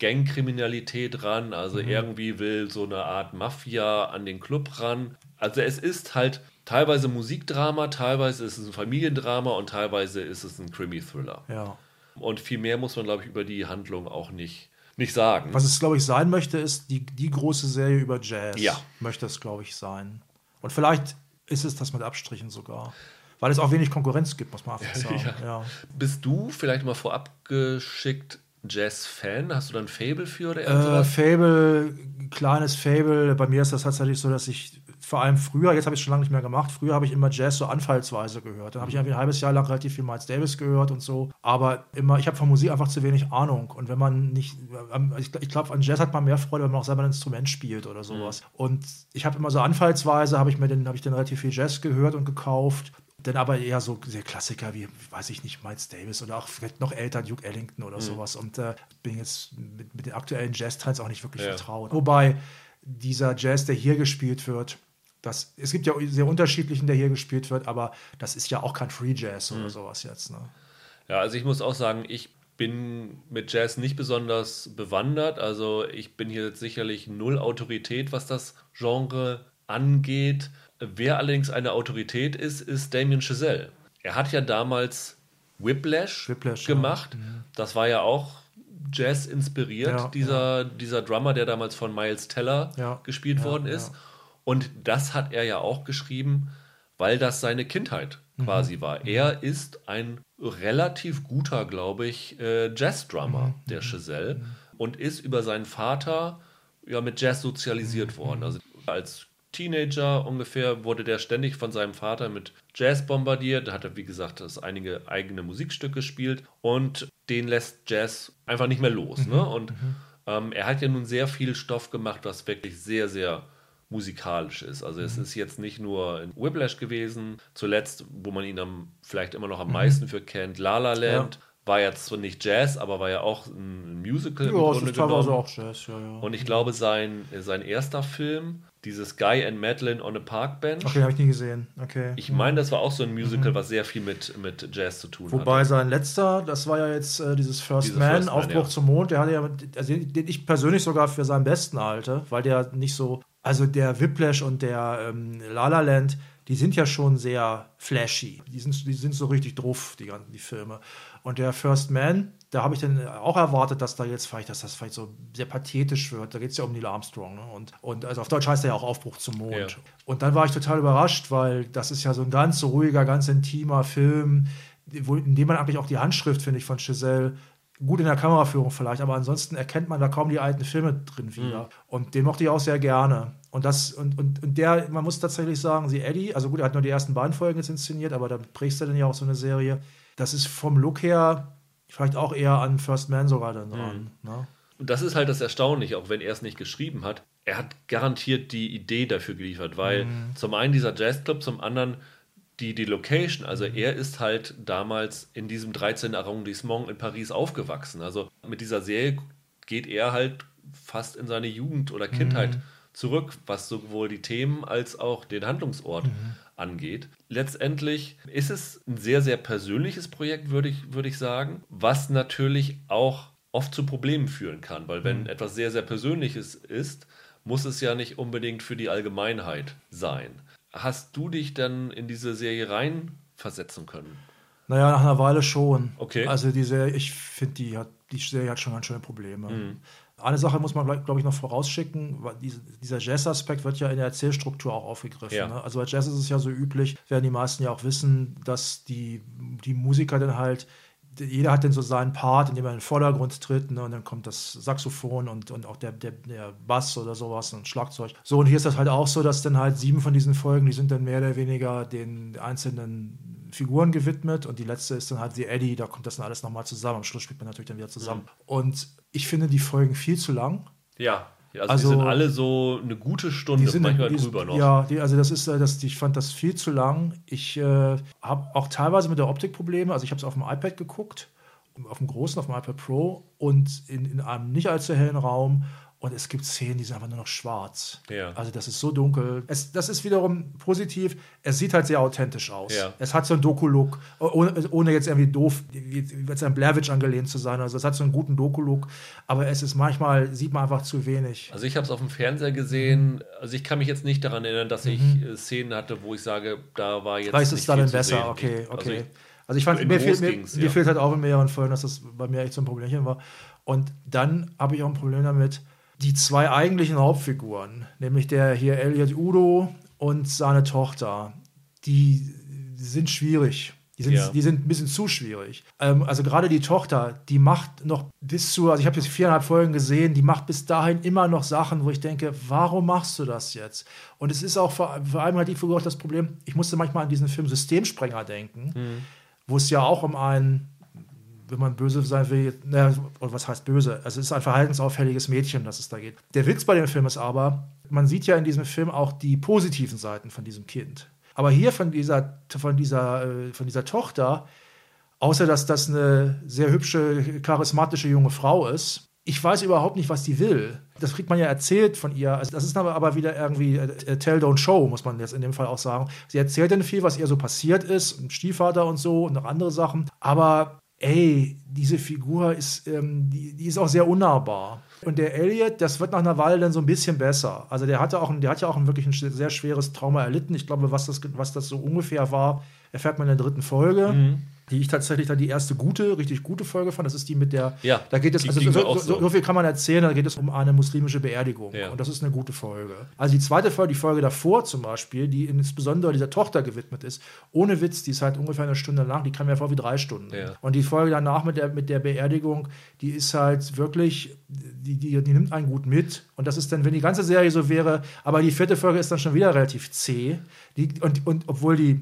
Gangkriminalität ran. Also Mhm. irgendwie will so eine Art Mafia an den Club ran. Also es ist halt teilweise Musikdrama, teilweise ist es ein Familiendrama und teilweise ist es ein Krimi-Thriller. ja. Und viel mehr muss man, glaube ich, über die Handlung auch nicht, nicht sagen. Was es, glaube ich, sein möchte, ist die, die große Serie über Jazz. Ja. Möchte es, glaube ich, sein. Und vielleicht ist es das mit Abstrichen sogar. Weil es auch wenig Konkurrenz gibt, muss man einfach sagen. Ja. ja. Bist du vielleicht mal vorab geschickt Jazz-Fan? Hast du da ein Fable für oder Äh? Fable, kleines Fable. Bei mir ist das tatsächlich so, dass ich vor allem früher, jetzt habe ich es schon lange nicht mehr gemacht, früher habe ich immer Jazz so anfallsweise gehört. Dann habe ich irgendwie ein halbes Jahr lang relativ viel Miles Davis gehört und so. Aber immer, ich habe von Musik einfach zu wenig Ahnung. Und wenn man nicht, ähm, ich, glaube, an Jazz hat man mehr Freude, wenn man auch selber ein Instrument spielt oder sowas. Und ich habe immer so anfallsweise, habe ich mir den, habe ich dann relativ viel Jazz gehört und gekauft. Dann aber eher so sehr Klassiker wie, weiß ich nicht, Miles Davis oder auch vielleicht noch älter Duke Ellington oder sowas. Und äh, bin jetzt mit, mit den aktuellen Jazz-Trends auch nicht wirklich Ja. vertraut. Wobei dieser Jazz, der hier gespielt wird, das, es gibt ja sehr unterschiedlichen, der hier gespielt wird, aber das ist ja auch kein Free Jazz oder sowas jetzt. Ne? Ja, also ich muss auch sagen, ich bin mit Jazz nicht besonders bewandert. Also ich bin hier jetzt sicherlich null Autorität, was das Genre angeht. Wer allerdings eine Autorität ist, ist Damien Chazelle. Er hat ja damals Whiplash, Whiplash, ja. gemacht. Das war ja auch Jazz inspiriert, Ja, dieser, dieser Drummer, der damals von Miles Teller Ja, gespielt ja, worden ist. Und das hat er ja auch geschrieben, weil das seine Kindheit Mhm. quasi war. Er ist ein relativ guter, glaube ich, äh, Jazz-Drummer, Mhm. der Chazelle, und ist über seinen Vater ja mit Jazz Mhm. sozialisiert worden. Also als Teenager ungefähr wurde der ständig von seinem Vater mit Jazz bombardiert. Da hat er, wie gesagt, das einige eigene Musikstücke gespielt und den lässt Jazz einfach nicht mehr los. Ne? Und ähm, er hat ja nun sehr viel Stoff gemacht, was wirklich sehr, sehr musikalisch ist. Also es ist jetzt nicht nur in Whiplash gewesen, zuletzt, wo man ihn am, vielleicht immer noch am meisten für kennt, La La Land. War jetzt zwar nicht Jazz, aber war ja auch ein Musical im Ja, es Grunde ist teilweise genommen. auch Jazz, ja, ja. Und ich glaube, sein, sein erster Film, dieses Guy and Madeline on a Park Bench. Okay, habe ich nie gesehen. Okay. Ich meine, das war auch so ein Musical, was sehr viel mit, mit Jazz zu tun Wobei hat. sein letzter, das war ja jetzt äh, dieses First Dieses Man, First Man, Aufbruch ja. zum Mond, der hatte ja, also den den ich persönlich sogar für seinen besten halte, weil der nicht so, also der Whiplash und der ähm, La La Land, die sind ja schon sehr flashy. Die sind, die sind so richtig drauf, die ganzen die Filme. Und der First Man, da habe ich dann auch erwartet, dass da jetzt vielleicht, dass das vielleicht so sehr pathetisch wird. Da geht es ja um Neil Armstrong. Ne? Und, und also auf Deutsch heißt er ja auch Aufbruch zum Mond. Ja. Und dann war ich total überrascht, weil das ist ja so ein ganz ruhiger, ganz intimer Film, wo, in dem man eigentlich auch die Handschrift, finde ich, von Giselle gut in der Kameraführung vielleicht, aber ansonsten erkennt man da kaum die alten Filme drin wieder. Und den mochte ich auch sehr gerne. Und das, und, und, und der, man muss tatsächlich sagen, sie Eddie, also gut, er hat nur die ersten beiden Folgen jetzt inszeniert, aber da prägst du dann ja auch so eine Serie. Das ist vom Look her vielleicht auch eher an First Man sogar dann dran. Ne? Und das ist halt das Erstaunliche, auch wenn er es nicht geschrieben hat. Er hat garantiert die Idee dafür geliefert, weil zum einen dieser Jazzclub, zum anderen die, die Location. Also er ist halt damals in diesem 13. Arrondissement in Paris aufgewachsen. Also mit dieser Serie geht er halt fast in seine Jugend oder Kindheit zurück, was sowohl die Themen als auch den Handlungsort angeht. Letztendlich ist es ein sehr, sehr persönliches Projekt, würde ich, würde ich sagen, was natürlich auch oft zu Problemen führen kann, weil wenn etwas sehr, sehr Persönliches ist, muss es ja nicht unbedingt für die Allgemeinheit sein. Hast du dich dann in diese Serie reinversetzen können? Naja, nach einer Weile schon. Okay. Also die Serie, ich finde, die, hat, die Serie hat schon ganz schöne Probleme. Mhm. Eine Sache muss man, glaube ich, noch vorausschicken, weil diese, dieser Jazz-Aspekt wird ja in der Erzählstruktur auch aufgegriffen. Ja. Ne? Also bei Jazz ist es ja so üblich, werden die meisten ja auch wissen, dass die, die Musiker dann halt, jeder hat dann so seinen Part, in dem er in den Vordergrund tritt, ne? und dann kommt das Saxophon und, und auch der, der, der Bass oder sowas und Schlagzeug. So, und hier ist das halt auch so, dass dann halt sieben von diesen Folgen, die sind dann mehr oder weniger den einzelnen Figuren gewidmet und die letzte ist dann halt die Eddie, da kommt das dann alles nochmal zusammen. Am Schluss spielt man natürlich dann wieder zusammen. Und ich finde die Folgen viel zu lang. Ja, also, Also- die sind alle so eine gute Stunde, sind manchmal die, drüber noch. Ja, die, also das ist, äh, das, ich fand das viel zu lang. Ich äh, habe auch teilweise mit der Optik Probleme. Also ich habe es auf dem iPad geguckt, auf dem großen, auf dem iPad Pro und in, in einem nicht allzu hellen Raum. Und es gibt Szenen, die sind einfach nur noch schwarz. Ja. Also das ist so dunkel. Es, das ist wiederum positiv. Es sieht halt sehr authentisch aus. Ja. Es hat so einen Doku-Look, ohne, ohne jetzt irgendwie doof, wie, jetzt an Blair Witch angelehnt zu sein. Also es hat so einen guten Doku-Look, aber es ist manchmal, sieht man einfach zu wenig. Also ich habe es auf dem Fernseher gesehen. Mhm. Also ich kann mich jetzt nicht daran erinnern, dass ich äh, Szenen hatte, wo ich sage, da war jetzt Vielleicht ist nicht es dann besser, sehen. okay, Also okay. ich- Also ich fand, mir, fehlt, mir, ging's, mir ja. fehlt halt auch in mehreren Folgen, dass das bei mir echt so ein Problemchen war. Und dann habe ich auch ein Problem damit, die zwei eigentlichen Hauptfiguren, nämlich der hier Elliot Udo und seine Tochter, die sind schwierig. Die sind, Ja. die sind ein bisschen zu schwierig. Ähm, also gerade die Tochter, die macht noch bis zu, also ich habe jetzt viereinhalb Folgen gesehen, die macht bis dahin immer noch Sachen, wo ich denke, warum machst du das jetzt? Und es ist auch vor, vor allem halt die Figur auch das Problem, ich musste manchmal an diesen Film Systemsprenger denken, wo es ja auch um einen, wenn man böse sein will, naja, oder was heißt böse? Also es ist ein verhaltensauffälliges Mädchen, das es da geht. Der Witz bei dem Film ist aber, man sieht ja in diesem Film auch die positiven Seiten von diesem Kind. Aber hier von dieser, von dieser, äh, von dieser Tochter, außer dass das eine sehr hübsche, charismatische junge Frau ist, ich weiß überhaupt nicht, was die will. Das kriegt man ja erzählt von ihr. Also das ist aber, wieder irgendwie äh, äh, Tell, Don't Show, muss man jetzt in dem Fall auch sagen. Sie erzählt dann viel, was ihr so passiert ist, Stiefvater und so und noch andere Sachen. Aber ey, diese Figur ist, ähm, die, die ist auch sehr unnahbar. Und der Elliot, das wird nach einer Weile dann so ein bisschen besser. Also der hatte auch, der hat ja auch wirklich ein sehr schweres Trauma erlitten. Ich glaube, was das, was das so ungefähr war, erfährt man in der dritten Folge. Die ich tatsächlich dann die erste gute, richtig gute Folge fand. Das ist die mit der. Ja, da geht es, also so, so. so viel kann man erzählen, da geht es um eine muslimische Beerdigung. Ja. Und das ist eine gute Folge. Also die zweite Folge, die Folge davor zum Beispiel, die insbesondere dieser Tochter gewidmet ist, ohne Witz, die ist halt ungefähr eine Stunde lang, die kam mir vor wie drei Stunden. Ja. Und die Folge danach mit der, mit der Beerdigung, die ist halt wirklich, die, die, die nimmt einen gut mit. Und das ist dann, wenn die ganze Serie so wäre, aber die vierte Folge ist dann schon wieder relativ zäh. Die, und, und obwohl die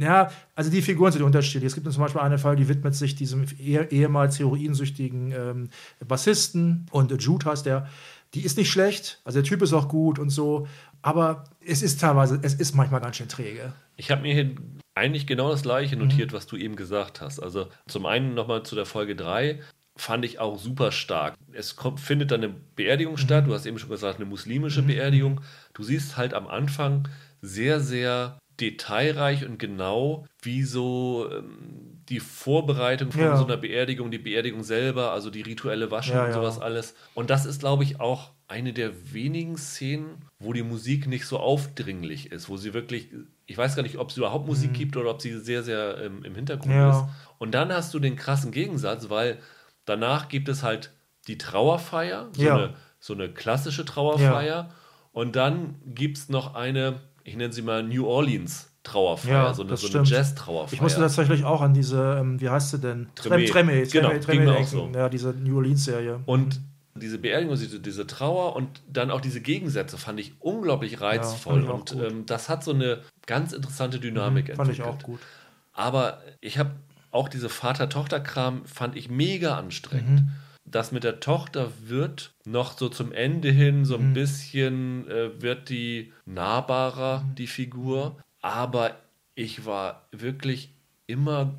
ja, also die Figuren sind unterschiedlich. Es gibt zum Beispiel eine Fall, die widmet sich diesem eh, ehemals heroinsüchtigen ähm, Bassisten und Jude heißt der. Die ist nicht schlecht, also der Typ ist auch gut und so, aber es ist teilweise, es ist manchmal ganz schön träge. Ich habe mir hier eigentlich genau das gleiche Mhm. notiert, was du eben gesagt hast. Also zum einen nochmal zu der Folge 3. fand ich auch super stark. Es kommt, findet dann eine Beerdigung mhm. statt. Du hast eben schon gesagt, eine muslimische mhm. Beerdigung. Du siehst halt am Anfang sehr, sehr detailreich und genau, wie so ähm, die Vorbereitung von ja. so einer Beerdigung, die Beerdigung selber, also die rituelle Waschung ja, und sowas ja. alles. Und das ist, glaube ich, auch eine der wenigen Szenen, wo die Musik nicht so aufdringlich ist, wo sie wirklich, ich weiß gar nicht, ob es überhaupt Musik mhm. gibt oder ob sie sehr, sehr ähm, im Hintergrund ist. Und dann hast du den krassen Gegensatz, weil danach gibt es halt die Trauerfeier, so, eine, so eine klassische Trauerfeier. Und dann gibt es noch eine, ich nenne sie mal New Orleans Trauerfeier, ja, so eine, so eine Jazz-Trauerfeier. Ich musste tatsächlich auch an diese, ähm, wie heißt sie denn? Treme. Treme, genau, Treme, Treme auch so. Ja, diese New Orleans-Serie. Und diese Beerdigung, diese, diese, Trauer und dann auch diese Gegensätze fand ich unglaublich reizvoll. Ja, und ähm, das hat so eine ganz interessante Dynamik mhm, entwickelt. Fand ich auch gut. Aber ich habe auch diese Vater-Tochter-Kram fand ich mega anstrengend. Mhm das mit der Tochter wird noch so zum Ende hin so ein mhm. bisschen, äh, wird die nahbarer, die Figur. Aber ich war wirklich immer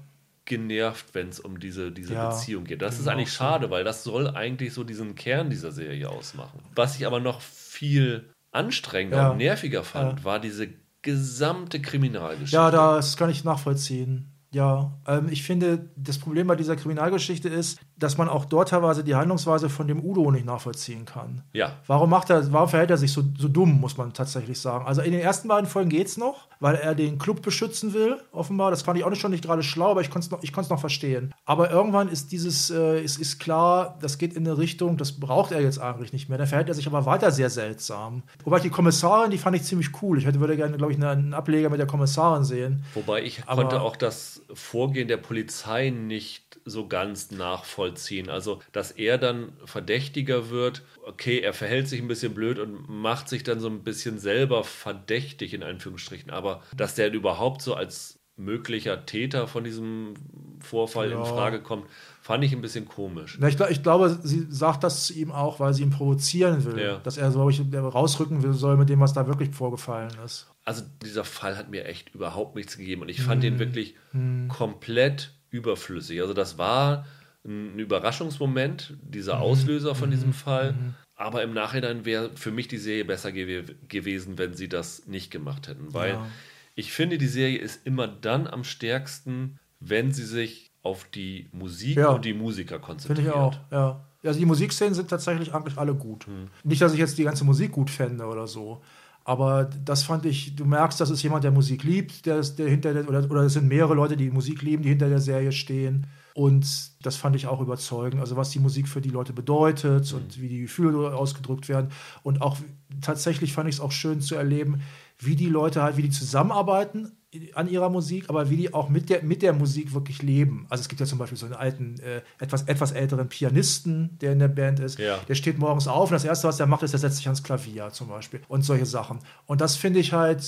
genervt, wenn es um diese, diese ja, Beziehung geht. Das ist eigentlich schade, weil das soll eigentlich so diesen Kern dieser Serie ausmachen. Was ich aber noch viel anstrengender ja. und nerviger fand, ja. war diese gesamte Kriminalgeschichte. Ja, das kann ich nachvollziehen. Ja, ähm, ich finde, das Problem bei dieser Kriminalgeschichte ist, dass man auch dort teilweise die Handlungsweise von dem Udo nicht nachvollziehen kann. Ja. Warum macht er, warum verhält er sich so, so dumm, muss man tatsächlich sagen. Also in den ersten beiden Folgen geht es noch, weil er den Club beschützen will, offenbar. Das fand ich auch nicht schon nicht gerade schlau, aber ich konnte es noch, noch verstehen. Aber irgendwann ist dieses, äh, ist, ist klar, das geht in eine Richtung, das braucht er jetzt eigentlich nicht mehr. Dann verhält er sich aber weiter sehr seltsam. Wobei die Kommissarin, die fand ich ziemlich cool. Ich hätte, würde gerne, glaube ich, einen Ableger mit der Kommissarin sehen. Wobei ich aber konnte auch das Vorgehen der Polizei nicht so ganz nachvollziehen. Also, dass er dann verdächtiger wird, okay, er verhält sich ein bisschen blöd und macht sich dann so ein bisschen selber verdächtig, in Anführungsstrichen. Aber dass der überhaupt so als möglicher Täter von diesem Vorfall ja. in Frage kommt, fand ich ein bisschen komisch. Ja, ich, ich, glaube, sie sagt das zu ihm auch, weil sie ihn provozieren will, ja. dass er so ich, rausrücken will soll mit dem, was da wirklich vorgefallen ist also dieser Fall hat mir echt überhaupt nichts gegeben und ich fand hm. den wirklich hm. komplett überflüssig. Also das war ein Überraschungsmoment, dieser hm. Auslöser von diesem hm. Fall. Hm. Aber im Nachhinein wäre für mich die Serie besser gew gewesen, wenn sie das nicht gemacht hätten. Weil ja. ich finde, die Serie ist immer dann am stärksten, wenn sie sich auf die Musik ja. und die Musiker konzentriert. Finde ich auch, ja. Also die Musikszenen sind tatsächlich eigentlich alle gut. Hm. Nicht, dass ich jetzt die ganze Musik gut fände oder so. Aber das fand ich, du merkst, dass es jemand, der Musik liebt, der, der hinter der, oder, oder es sind mehrere Leute, die Musik lieben, die hinter der Serie stehen. Und das fand ich auch überzeugend. Also was die Musik für die Leute bedeutet und wie die Gefühle ausgedrückt werden. Und auch tatsächlich fand ich es auch schön zu erleben, wie die Leute halt, wie die zusammenarbeiten an ihrer Musik, aber wie die auch mit der, mit der Musik wirklich leben. Also es gibt ja zum Beispiel so einen alten, äh, etwas, etwas älteren Pianisten, der in der Band ist. Ja. Der steht morgens auf und das Erste, was er macht, ist, er setzt sich ans Klavier zum Beispiel und solche Sachen. Und das finde ich halt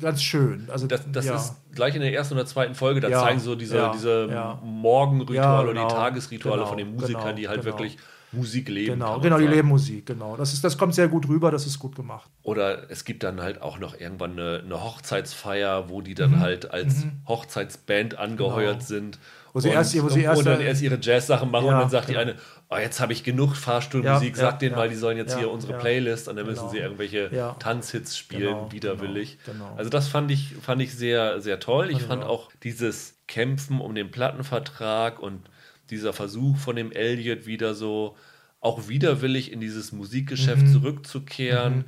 ganz schön. Also, das, das ja. ist gleich in der ersten oder zweiten Folge, da ja. zeigen so diese, diese Morgenrituale genau, oder die Tagesrituale genau, von den Musikern, genau, die halt genau. wirklich Musik leben. Genau, genau, die leben Musik, genau. Das, ist, das kommt sehr gut rüber, das ist gut gemacht. Oder es gibt dann halt auch noch irgendwann eine, eine Hochzeitsfeier, wo die dann mhm. halt als mhm. Hochzeitsband angeheuert genau. sind. Wo sie und, erst, wo sie erst, und dann erst ihre Jazz-Sachen machen ja, und dann sagt genau. die eine, oh, jetzt habe ich genug Fahrstuhlmusik, ja, sag denen mal, die sollen jetzt hier unsere Playlist und dann müssen genau. sie irgendwelche Tanzhits spielen, genau, widerwillig. Genau, also das fand ich, fand ich sehr, sehr toll. Ich fand auch dieses Kämpfen um den Plattenvertrag und dieser Versuch von dem Elliot wieder so auch widerwillig in dieses Musikgeschäft mhm. zurückzukehren. Mhm.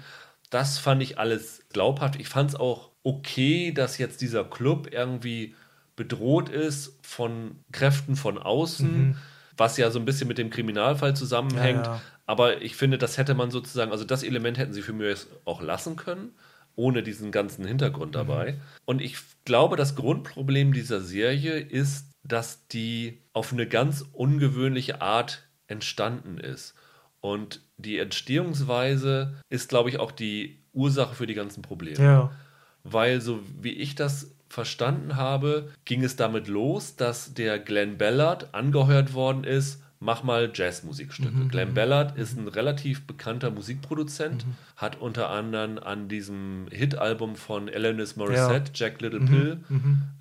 Das fand ich alles glaubhaft. Ich fand es auch okay, dass jetzt dieser Club irgendwie bedroht ist von Kräften von außen, mhm. was ja so ein bisschen mit dem Kriminalfall zusammenhängt. Ja, ja. Aber ich finde, das hätte man sozusagen, also das Element hätten sie für mich auch lassen können, ohne diesen ganzen Hintergrund dabei. Mhm. Und ich glaube, das Grundproblem dieser Serie ist, dass die auf eine ganz ungewöhnliche Art entstanden ist. Und die Entstehungsweise ist, glaube ich, auch die Ursache für die ganzen Probleme. Ja. Weil, so wie ich das verstanden habe, ging es damit los, dass der Glenn Ballard angeheuert worden ist mach mal Jazzmusikstücke. Mhm, Glenn Ballard ist ein relativ bekannter Musikproduzent, hat unter anderem an diesem Hit-Album von Alanis Morissette, Jack Little Pill,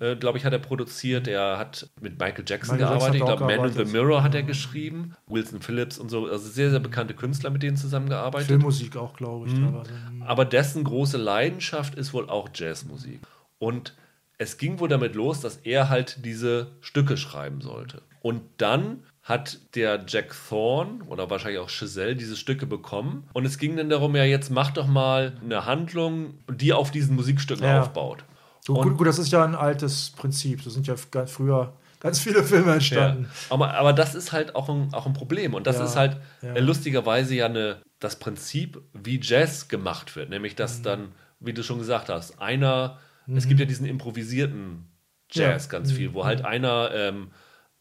äh, glaube ich, hat er produziert. Er hat mit Michael Jackson Michael Jackson gearbeitet. Ich hat auch glaube, Man in the. Mirror hat er geschrieben. Wilson Phillips und so. Also sehr, sehr bekannte Künstler, mit denen zusammengearbeitet. Filmmusik auch, glaube ich. teilweise. Aber dessen große Leidenschaft ist wohl auch Jazzmusik. Und es ging wohl damit los, dass er halt diese Stücke schreiben sollte. Und dann hat der Jack Thorne oder wahrscheinlich auch Chazelle diese Stücke bekommen. Und es ging dann darum, ja, jetzt mach doch mal eine Handlung, die auf diesen Musikstücken Ja. aufbaut. So, gut, gut, das ist ja ein altes Prinzip. So sind ja ganz früher ganz viele Filme Ja. entstanden. Aber, aber das ist halt auch ein, auch ein Problem. Und das Ja, ist halt ja. äh, lustigerweise ja eine, das Prinzip, wie Jazz gemacht wird. Nämlich, dass Mhm. dann, wie du schon gesagt hast, einer, es gibt ja diesen improvisierten Jazz Ja. Mhm. ganz viel, wo halt einer, ähm,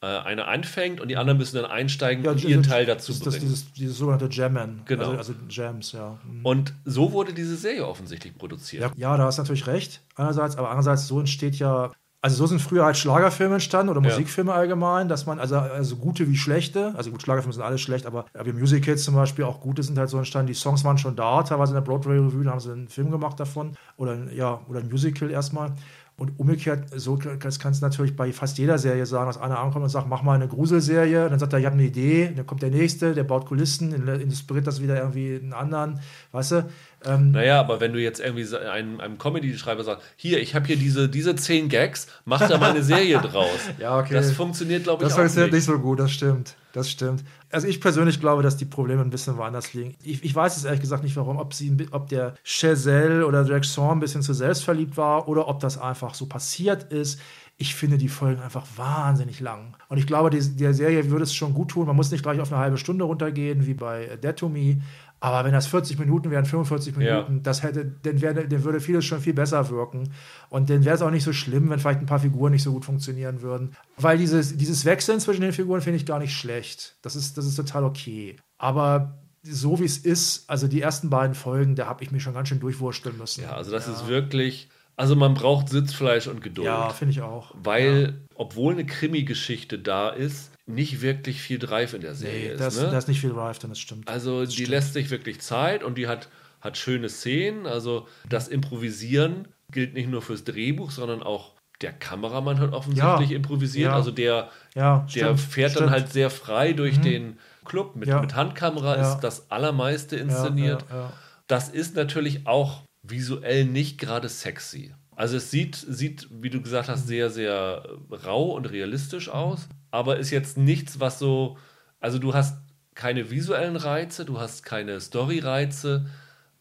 äh, einer anfängt und die anderen müssen dann einsteigen Ja, und das- ihren Teil dazu das, das, bringen. dieses, dieses sogenannte Jammen. Genau. Also, also Jams, ja. Mhm. und so wurde diese Serie offensichtlich produziert. ja. Ja, da hast du natürlich recht. Einerseits, aber andererseits, so entsteht ja. Also so sind früher halt Schlagerfilme entstanden oder Ja. Musikfilme allgemein, dass man, also, also gute wie schlechte, also gut, Schlagerfilme sind alle schlecht, aber ja, wie Musicals zum Beispiel, auch gute sind halt so entstanden, die Songs waren schon da, teilweise in der Broadway-Revue, da haben sie einen Film gemacht davon oder, ja, oder ein Musical erstmal. Und umgekehrt, so das kannst du natürlich bei fast jeder Serie sagen, dass einer ankommt und sagt, mach mal eine Gruselserie. Dann sagt er, ich habe eine Idee. Dann kommt der Nächste, der baut Kulissen, inspiriert das wieder irgendwie einen anderen. Weißt du? Ähm, Naja, aber wenn du jetzt irgendwie einem, einem Comedy-Schreiber sagst, hier, ich habe hier diese, diese zehn Gags, mach da mal eine Serie draus. Ja, okay. Das funktioniert, glaube ich, Das auch funktioniert nicht. nicht so gut, das stimmt. Das stimmt. Also ich persönlich glaube, dass die Probleme ein bisschen woanders liegen. Ich, ich weiß es ehrlich gesagt nicht, warum, ob, sie, ob der Chazelle oder Jack Thorne ein bisschen zu selbstverliebt war oder ob das einfach so passiert ist. Ich finde die Folgen einfach wahnsinnig lang. Und ich glaube, die, der Serie würde es schon gut tun. Man muss nicht gleich auf eine halbe Stunde runtergehen, wie bei Dead to Me. Aber wenn das 40 Minuten wären, 45 Ja. Minuten, das hätte, dann, wäre, dann würde vieles schon viel besser wirken. Und dann wäre es auch nicht so schlimm, wenn vielleicht ein paar Figuren nicht so gut funktionieren würden. Weil dieses, dieses Wechseln zwischen den Figuren finde ich gar nicht schlecht. Das ist, das ist total okay. Aber so wie es ist, also die ersten beiden Folgen, da habe ich mich schon ganz schön durchwursteln müssen. Ja, also das ist wirklich, also man braucht Sitzfleisch und Geduld. Ja, finde ich auch. Weil, obwohl eine Krimi-Geschichte da ist, nicht wirklich viel Drive in der Serie Nee, ist. das, ne? da ist nicht viel Drive, denn das stimmt. Also die lässt sich wirklich Zeit und die hat, hat schöne Szenen. Also das Improvisieren gilt nicht nur fürs Drehbuch, sondern auch der Kameramann hat offensichtlich Ja. improvisiert. Ja. Also der, ja, der stimmt, fährt stimmt. dann halt sehr frei durch den Club. Mit, mit Handkamera ist das allermeiste inszeniert. Das ist natürlich auch visuell nicht gerade sexy. Also es sieht, sieht, wie du gesagt hast, sehr, sehr rau und realistisch aus, aber ist jetzt nichts, was so, also du hast keine visuellen Reize, du hast keine Story-Reize.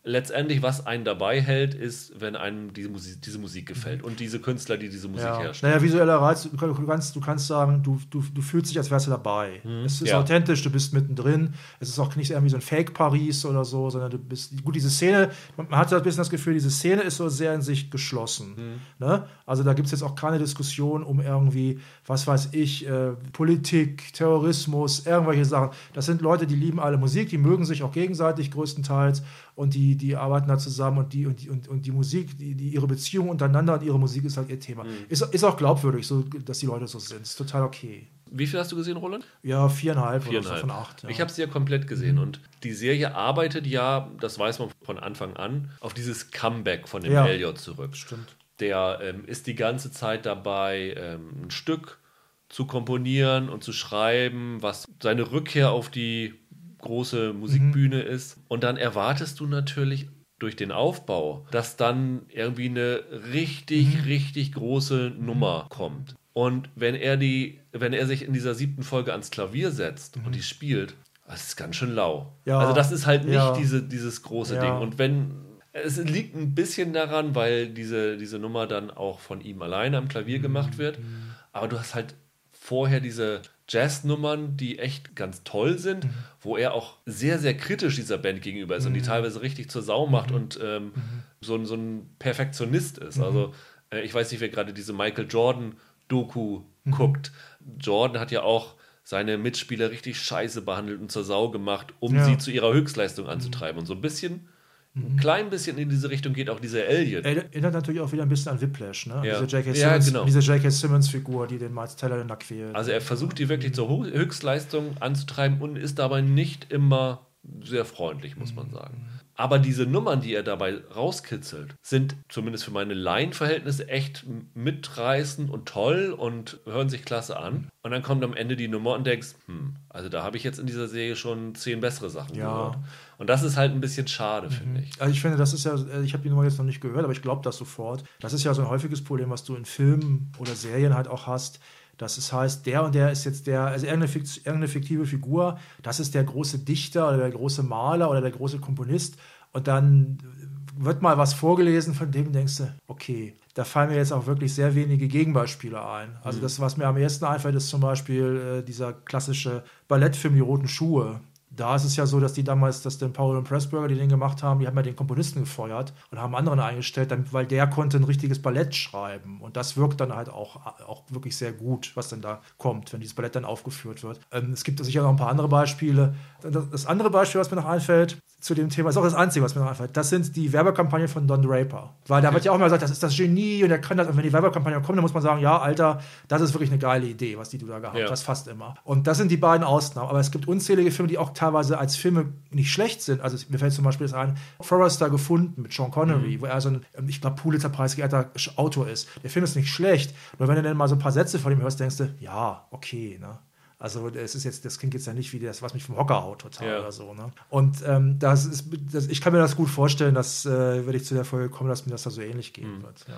Letztendlich, was einen dabei hält, ist, wenn einem diese Musik, diese Musik gefällt und diese Künstler, die diese Musik Ja. herstellen. Naja, visueller Reiz, du kann- du kannst, du kannst sagen, du, du, du fühlst dich, als wärst du dabei. Es ist Mhm. Ja. authentisch, du bist mittendrin. Es ist auch nicht irgendwie so ein Fake-Paris oder so, sondern du bist. Gut, diese Szene, man hat ein bisschen das Gefühl, diese Szene ist so sehr in sich geschlossen. Mhm. Ne? Also da gibt es jetzt auch keine Diskussion um irgendwie, was weiß ich, äh, Politik, Terrorismus, irgendwelche Sachen. Das sind Leute, die lieben alle Musik, die mögen sich auch gegenseitig größtenteils und die, die arbeiten da zusammen und die, und die, und, und die Musik, die, die ihre Beziehung untereinander und ihre Musik ist halt ihr Thema. Mhm. Ist, ist auch glaubwürdig, so, dass die Leute so sind. Ist total okay. Wie viel hast du gesehen, Roland? Ja, viereinhalb, oder Viereinhalb. so von acht. Ja. Ich habe sie ja komplett gesehen Mhm. und die Serie arbeitet ja, das weiß man von Anfang an, auf dieses Comeback von dem Ja. Elliot zurück. Stimmt. Der ähm, ist die ganze Zeit dabei, ähm, ein Stück zu komponieren und zu schreiben, was seine Rückkehr auf die große Musikbühne ist. Und dann erwartest du natürlich durch den Aufbau, dass dann irgendwie eine richtig, richtig große Nummer kommt. Und wenn er die, wenn er sich in dieser siebten Folge ans Klavier setzt und die spielt, das ist ganz schön lau. Ja. Also das ist halt nicht Ja. diese, dieses große Ja. Ding. Und wenn es liegt ein bisschen daran, weil diese, diese Nummer dann auch von ihm alleine am Klavier gemacht wird. Aber du hast halt vorher diese Jazznummern, die echt ganz toll sind, wo er auch sehr, sehr kritisch dieser Band gegenüber ist und die teilweise richtig zur Sau macht und ähm, so, ein- so ein Perfektionist ist. Also äh, ich weiß nicht, wer gerade diese Michael Jordan-Doku guckt. Jordan hat ja auch seine Mitspieler richtig scheiße behandelt und zur Sau gemacht, um Ja. sie zu ihrer Höchstleistung anzutreiben. Und so ein bisschen ein klein bisschen in diese Richtung geht auch dieser Elliot. Erinnert natürlich auch wieder ein bisschen an Whiplash, ne? Ja. Diese J.K. Ja, Simmons, genau. diese J.K. Simmons-Figur, die den Miles Teller dann da quält. Also er versucht die wirklich zur Höchstleistung anzutreiben und ist dabei nicht immer sehr freundlich, muss man sagen. Aber diese Nummern, die er dabei rauskitzelt, sind zumindest für meine Laienverhältnisse echt mitreißend und toll und hören sich klasse an. Und dann kommt am Ende die Nummer und denkst, hm, also da habe ich jetzt in dieser Serie schon zehn bessere Sachen Ja. gehört. Und das ist halt ein bisschen schade, finde ich. Also ich finde, das ist ja, ich habe die Nummer jetzt noch nicht gehört, aber ich glaube das sofort. Das ist ja so ein häufiges Problem, was du in Filmen oder Serien halt auch hast. Dass es heißt, der und der ist jetzt der, also irgendeine, Fikt- irgendeine fiktive Figur, das ist der große Dichter oder der große Maler oder der große Komponist. Und dann wird mal was vorgelesen, von dem denkst du, okay, da fallen mir jetzt auch wirklich sehr wenige Gegenbeispiele ein. Also das, was mir am ersten einfällt, ist zum Beispiel äh, dieser klassische Ballettfilm Die Roten Schuhe. Da ist es ja so, dass die damals, dass den Paul und Pressburger, die den gemacht haben, die haben ja den Komponisten gefeuert und haben anderen eingestellt, weil der konnte ein richtiges Ballett schreiben. Und das wirkt dann halt auch, auch wirklich sehr gut, was dann da kommt, wenn dieses Ballett dann aufgeführt wird. Ähm, es gibt sicher noch ein paar andere Beispiele. Das andere Beispiel, was mir noch einfällt, zu dem Thema, ist auch das Einzige, was mir noch einfällt. Das sind die Werbekampagnen von Don Draper. Weil da wird ja auch immer gesagt, das ist das Genie und er kann das. Und wenn die Werbekampagne kommt, dann muss man sagen, ja, Alter, das ist wirklich eine geile Idee, was die du da gehabt Ja. hast, fast immer. Und das sind die beiden Ausnahmen. Aber es gibt unzählige Filme, die auch teilweise als Filme nicht schlecht sind. Also mir fällt zum Beispiel das ein, Forrester gefunden mit Sean Connery, wo er so ein, ich glaube, Pulitzer-preisgeehrter Autor ist. Der Film ist nicht schlecht. Nur wenn du dann mal so ein paar Sätze von ihm hörst, denkst du, ja, okay, ne? Also es ist jetzt, das klingt jetzt ja nicht wie das, was mich vom Hocker haut total Ja. oder so. Ne? Und ähm, das ist, das, ich kann mir das gut vorstellen, dass äh, wenn ich zu der Folge komme, dass mir das da so ähnlich gehen wird. Ja.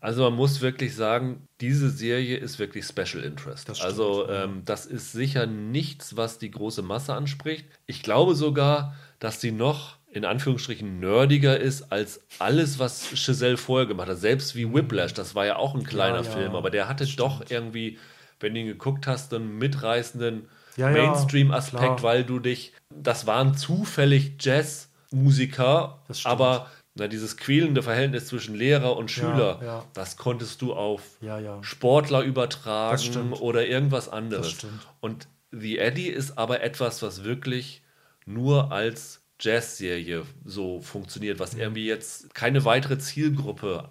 Also man muss wirklich sagen, diese Serie ist wirklich Special Interest. Das also ähm, das ist sicher nichts, was die große Masse anspricht. Ich glaube sogar, dass sie noch in Anführungsstrichen nerdiger ist als alles, was Giselle vorher gemacht hat. Selbst wie Whiplash, das war ja auch ein kleiner Ja, ja, Film, aber der hatte doch irgendwie, wenn du ihn geguckt hast, einen mitreißenden Ja, ja, Mainstream-Aspekt, klar. weil du dich, das waren zufällig Jazzmusiker, aber na, dieses quälende Verhältnis zwischen Lehrer und Schüler, ja. das konntest du auf Ja, ja. Sportler übertragen oder irgendwas anderes. Und The Eddie ist aber etwas, was wirklich nur als Jazzserie so funktioniert, was irgendwie jetzt keine weitere Zielgruppe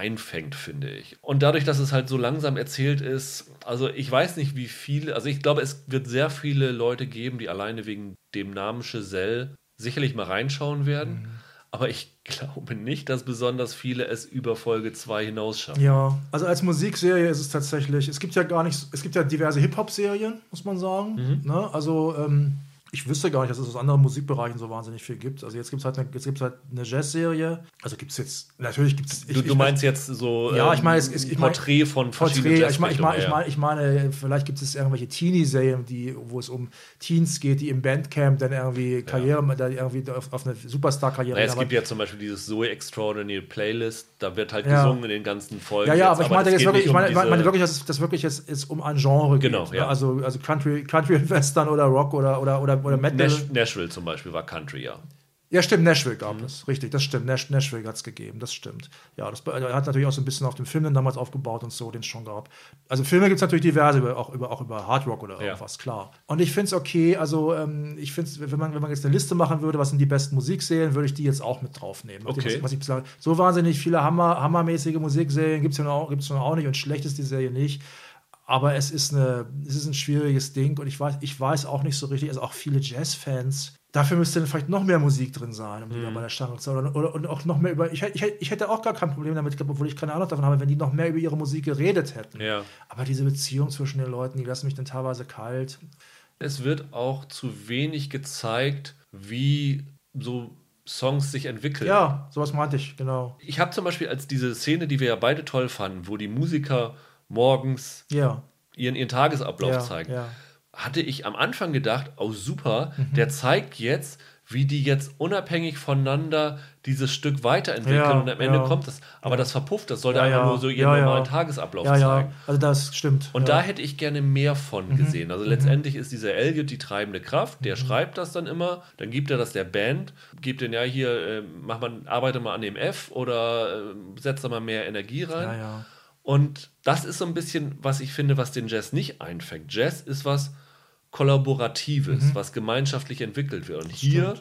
einfängt, finde ich. Und dadurch, dass es halt so langsam erzählt ist, also ich weiß nicht, wie viele, also ich glaube, es wird sehr viele Leute geben, die alleine wegen dem Namen Giselle sicherlich mal reinschauen werden. Mhm. Aber ich glaube nicht, dass besonders viele es über Folge 2 hinausschaffen. Ja, also als Musikserie ist es tatsächlich, es gibt ja gar nicht, es gibt ja diverse Hip-Hop-Serien, muss man sagen. Mhm. Ne? Also ähm, ich wüsste gar nicht, dass es aus anderen Musikbereichen so wahnsinnig viel gibt. Also jetzt gibt es halt, eine- jetzt gibt's halt eine Jazz-Serie. Also gibt es jetzt, natürlich gibt es... Du, du meinst jetzt so Ja, ähm, ich meine, es ist- ich ein meine- Porträt von verschiedenen Porträt, ich meine, ich, meine, ich, meine, ich meine, vielleicht gibt es irgendwelche Teenie-Serien, die, wo es um Teens geht, die im Bandcamp dann irgendwie Karriere, da irgendwie auf, auf eine Superstar-Karriere Naja, es gibt ja zum Beispiel dieses Zoe Extraordinary Playlist, da wird halt Ja. gesungen in den ganzen Folgen. Ja, ja, jetzt, aber ich meine jetzt wirklich, ich um meine, ich meine wirklich, dass es das wirklich jetzt ist um ein Genre Genau, geht. ja. Ne? Also, also Country, Country Western oder Rock oder, oder, oder, oder Metal. Nash, Nashville zum Beispiel war Country, ja. Ja, stimmt, Nashville gab Mhm. es. Richtig, das stimmt. Nash, Nashville hat es gegeben, das stimmt. Ja, das hat natürlich auch so ein bisschen auf dem Film dann damals aufgebaut und so, den es schon gab. Also Filme gibt es natürlich diverse, über, auch, über, auch über Hard Rock oder Ja. irgendwas, klar. Und ich finde es okay, also ähm, ich finde es, wenn man, wenn man jetzt eine Liste machen würde, was sind die besten Musikserien, würde ich die jetzt auch mit draufnehmen. Okay. Was, was ich bislang, so wahnsinnig viele Hammer, hammermäßige Musikserien gibt es ja gibt's noch auch nicht und schlecht ist die Serie nicht. Aber es ist, eine, es ist ein schwieriges Ding und ich weiß, ich weiß auch nicht so richtig, also auch viele Jazz-Fans, dafür müsste dann vielleicht noch mehr Musik drin sein, um die da bei der Stange zu oder, oder und auch noch mehr über. Ich, hätte- ich, ich hätte auch gar kein Problem damit, obwohl ich keine Ahnung davon habe, wenn die noch mehr über ihre Musik geredet hätten. Ja. Aber diese Beziehung zwischen den Leuten, die lassen mich dann teilweise kalt. Es wird auch zu wenig gezeigt, wie so Songs sich entwickeln. Ja, sowas meinte ich, genau. Ich habe zum Beispiel als diese Szene, die wir ja beide toll fanden, wo die Musiker morgens Ja. ihren, ihren Tagesablauf ja, zeigen, Ja. hatte ich am Anfang gedacht, oh super, Mhm. der zeigt jetzt, wie die jetzt unabhängig voneinander dieses Stück weiterentwickeln Ja, und am Ende ja. kommt das. Aber das verpufft, das sollte Ja, einfach nur so ihren normalen Tagesablauf Ja, zeigen. ja, also das stimmt. Und da hätte ich gerne mehr von gesehen. Also letztendlich ist dieser Elliot die treibende Kraft, der schreibt das dann immer, dann gibt er das der Band, gibt den ja hier, äh, mach mal, arbeite mal an dem F oder äh, setz da mal mehr Energie rein. Und das ist so ein bisschen, was ich finde, was den Jazz nicht einfängt. Jazz ist was Kollaboratives, was gemeinschaftlich entwickelt wird. Und hier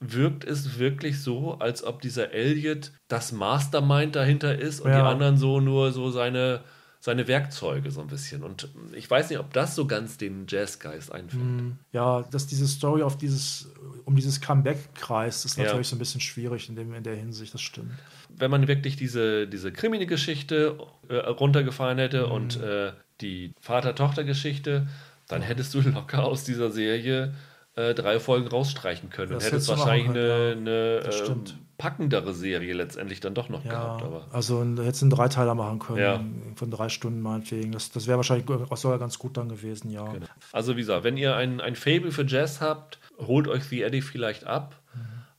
wirkt es wirklich so, als ob dieser Elliot das Mastermind dahinter ist und Ja. die anderen so nur so seine, seine Werkzeuge so ein bisschen. Und ich weiß nicht, ob das so ganz den Jazzgeist einfängt. Ja, dass diese Story auf dieses, um dieses Comeback kreist, ist Ja. natürlich so ein bisschen schwierig in, dem, in der Hinsicht, das stimmt. Wenn man wirklich diese, diese Krimi-Geschichte äh, runtergefahren hätte Mhm. und äh, die Vater-Tochter-Geschichte, dann hättest du locker aus dieser Serie äh, drei Folgen rausstreichen können und Das hättest hättest wahrscheinlich eine, eine Das ähm, stimmt. Packendere Serie letztendlich dann doch noch Ja, gehabt. Aber also hättest du einen Dreiteiler machen können, Ja. von drei Stunden meinetwegen. Das, das wäre wahrscheinlich auch sogar ganz gut dann gewesen, ja. Also wie gesagt, wenn ihr ein, ein Fable für Jazz habt, holt euch The Eddie vielleicht ab.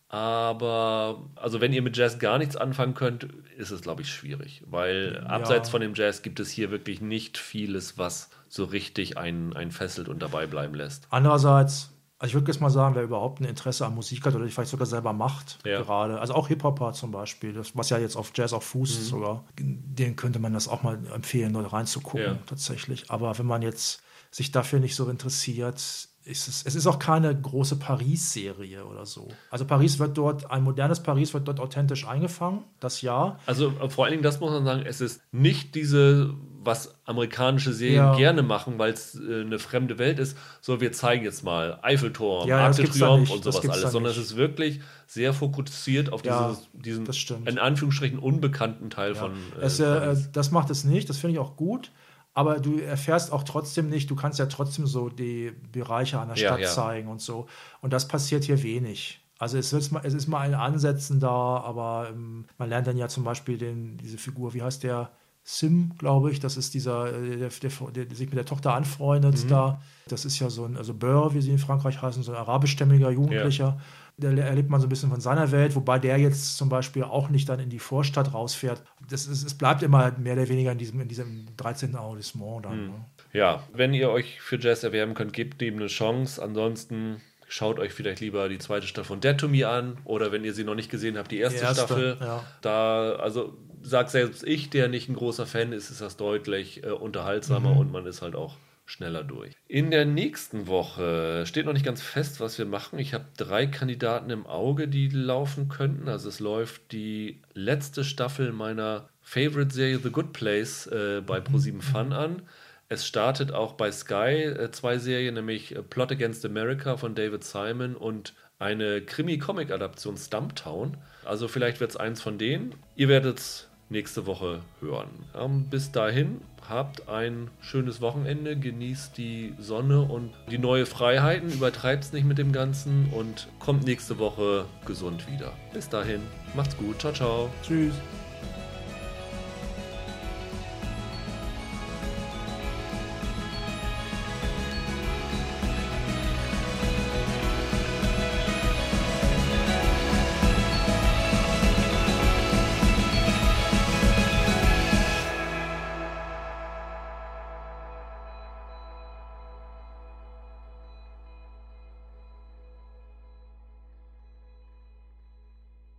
Aber also wenn ihr mit Jazz gar nichts anfangen könnt, ist es, glaube ich, schwierig. Weil abseits von dem Jazz gibt es hier wirklich nicht vieles, was so richtig einen, einen fesselt und dabei bleiben lässt. Andererseits, also ich würde jetzt mal sagen, wer überhaupt ein Interesse an Musik hat oder die vielleicht sogar selber macht, Ja. gerade, also auch Hip-Hopper zum Beispiel, was ja jetzt auf Jazz auch fußt Mhm. sogar, den könnte man das auch mal empfehlen, dort reinzugucken, Ja. tatsächlich. Aber wenn man jetzt sich dafür nicht so interessiert, ist es, es ist auch keine große Paris-Serie oder so. Also Paris wird dort, ein modernes Paris wird dort authentisch eingefangen, das ja. Also äh, vor allen Dingen, das muss man sagen, es ist nicht diese, was amerikanische Serien Ja. gerne machen, weil es äh, eine fremde Welt ist, so wir zeigen jetzt mal Eiffelturm, Ja, ja, Arc de Triomphe und sowas alles, sondern es ist wirklich sehr fokussiert auf dieses, diesen in Anführungsstrichen unbekannten Teil von äh, Es, äh, Paris. das macht es nicht, das finde ich auch gut. Aber du erfährst auch trotzdem nicht, du kannst ja trotzdem so die Bereiche Ja, Stadt ja. zeigen und so. Und das passiert hier wenig. Also es, ist mal, es ist mal ein Ansätzen da, aber ähm, man lernt dann ja zum Beispiel den, diese Figur, wie heißt der? Sim, glaube ich, das ist dieser, äh, der, der, der, sich mit der Tochter anfreundet Mhm. da. Das ist ja so ein, also Bör, wie sie in Frankreich heißen, so ein arabischstämmiger Jugendlicher. Da erlebt man so ein bisschen von seiner Welt, wobei der jetzt zum Beispiel auch nicht dann in die Vorstadt rausfährt. Das ist, es bleibt immer mehr oder weniger in diesem, in diesem 13. Arrondissement dann. Mhm. Ne? Ja, wenn ihr euch für Jazz erwerben könnt, gebt dem eine Chance. Ansonsten schaut euch vielleicht lieber die zweite Staffel von Dead to Me an oder wenn ihr sie noch nicht gesehen habt, die erste, Die erste, Staffel. ja. Da, also sag selbst ich, der nicht ein großer Fan ist, ist das deutlich äh, unterhaltsamer Mhm. und man ist halt auch schneller durch. In der nächsten Woche steht noch nicht ganz fest, was wir machen. Ich habe drei Kandidaten im Auge, die laufen könnten. Also es läuft die letzte Staffel meiner Favorite-Serie The Good Place äh, bei Pro7 Fun an. Es startet auch bei Sky äh, zwei Serien, nämlich äh, Plot Against America von David Simon und eine Krimi-Comic-Adaption Stumptown. Also vielleicht wird es eins von denen. Ihr werdet es nächste Woche hören. Ähm, bis dahin habt ein schönes Wochenende, genießt die Sonne und die neue Freiheiten, übertreibt es nicht mit dem Ganzen und kommt nächste Woche gesund wieder. Bis dahin, macht's gut, ciao, ciao. Tschüss.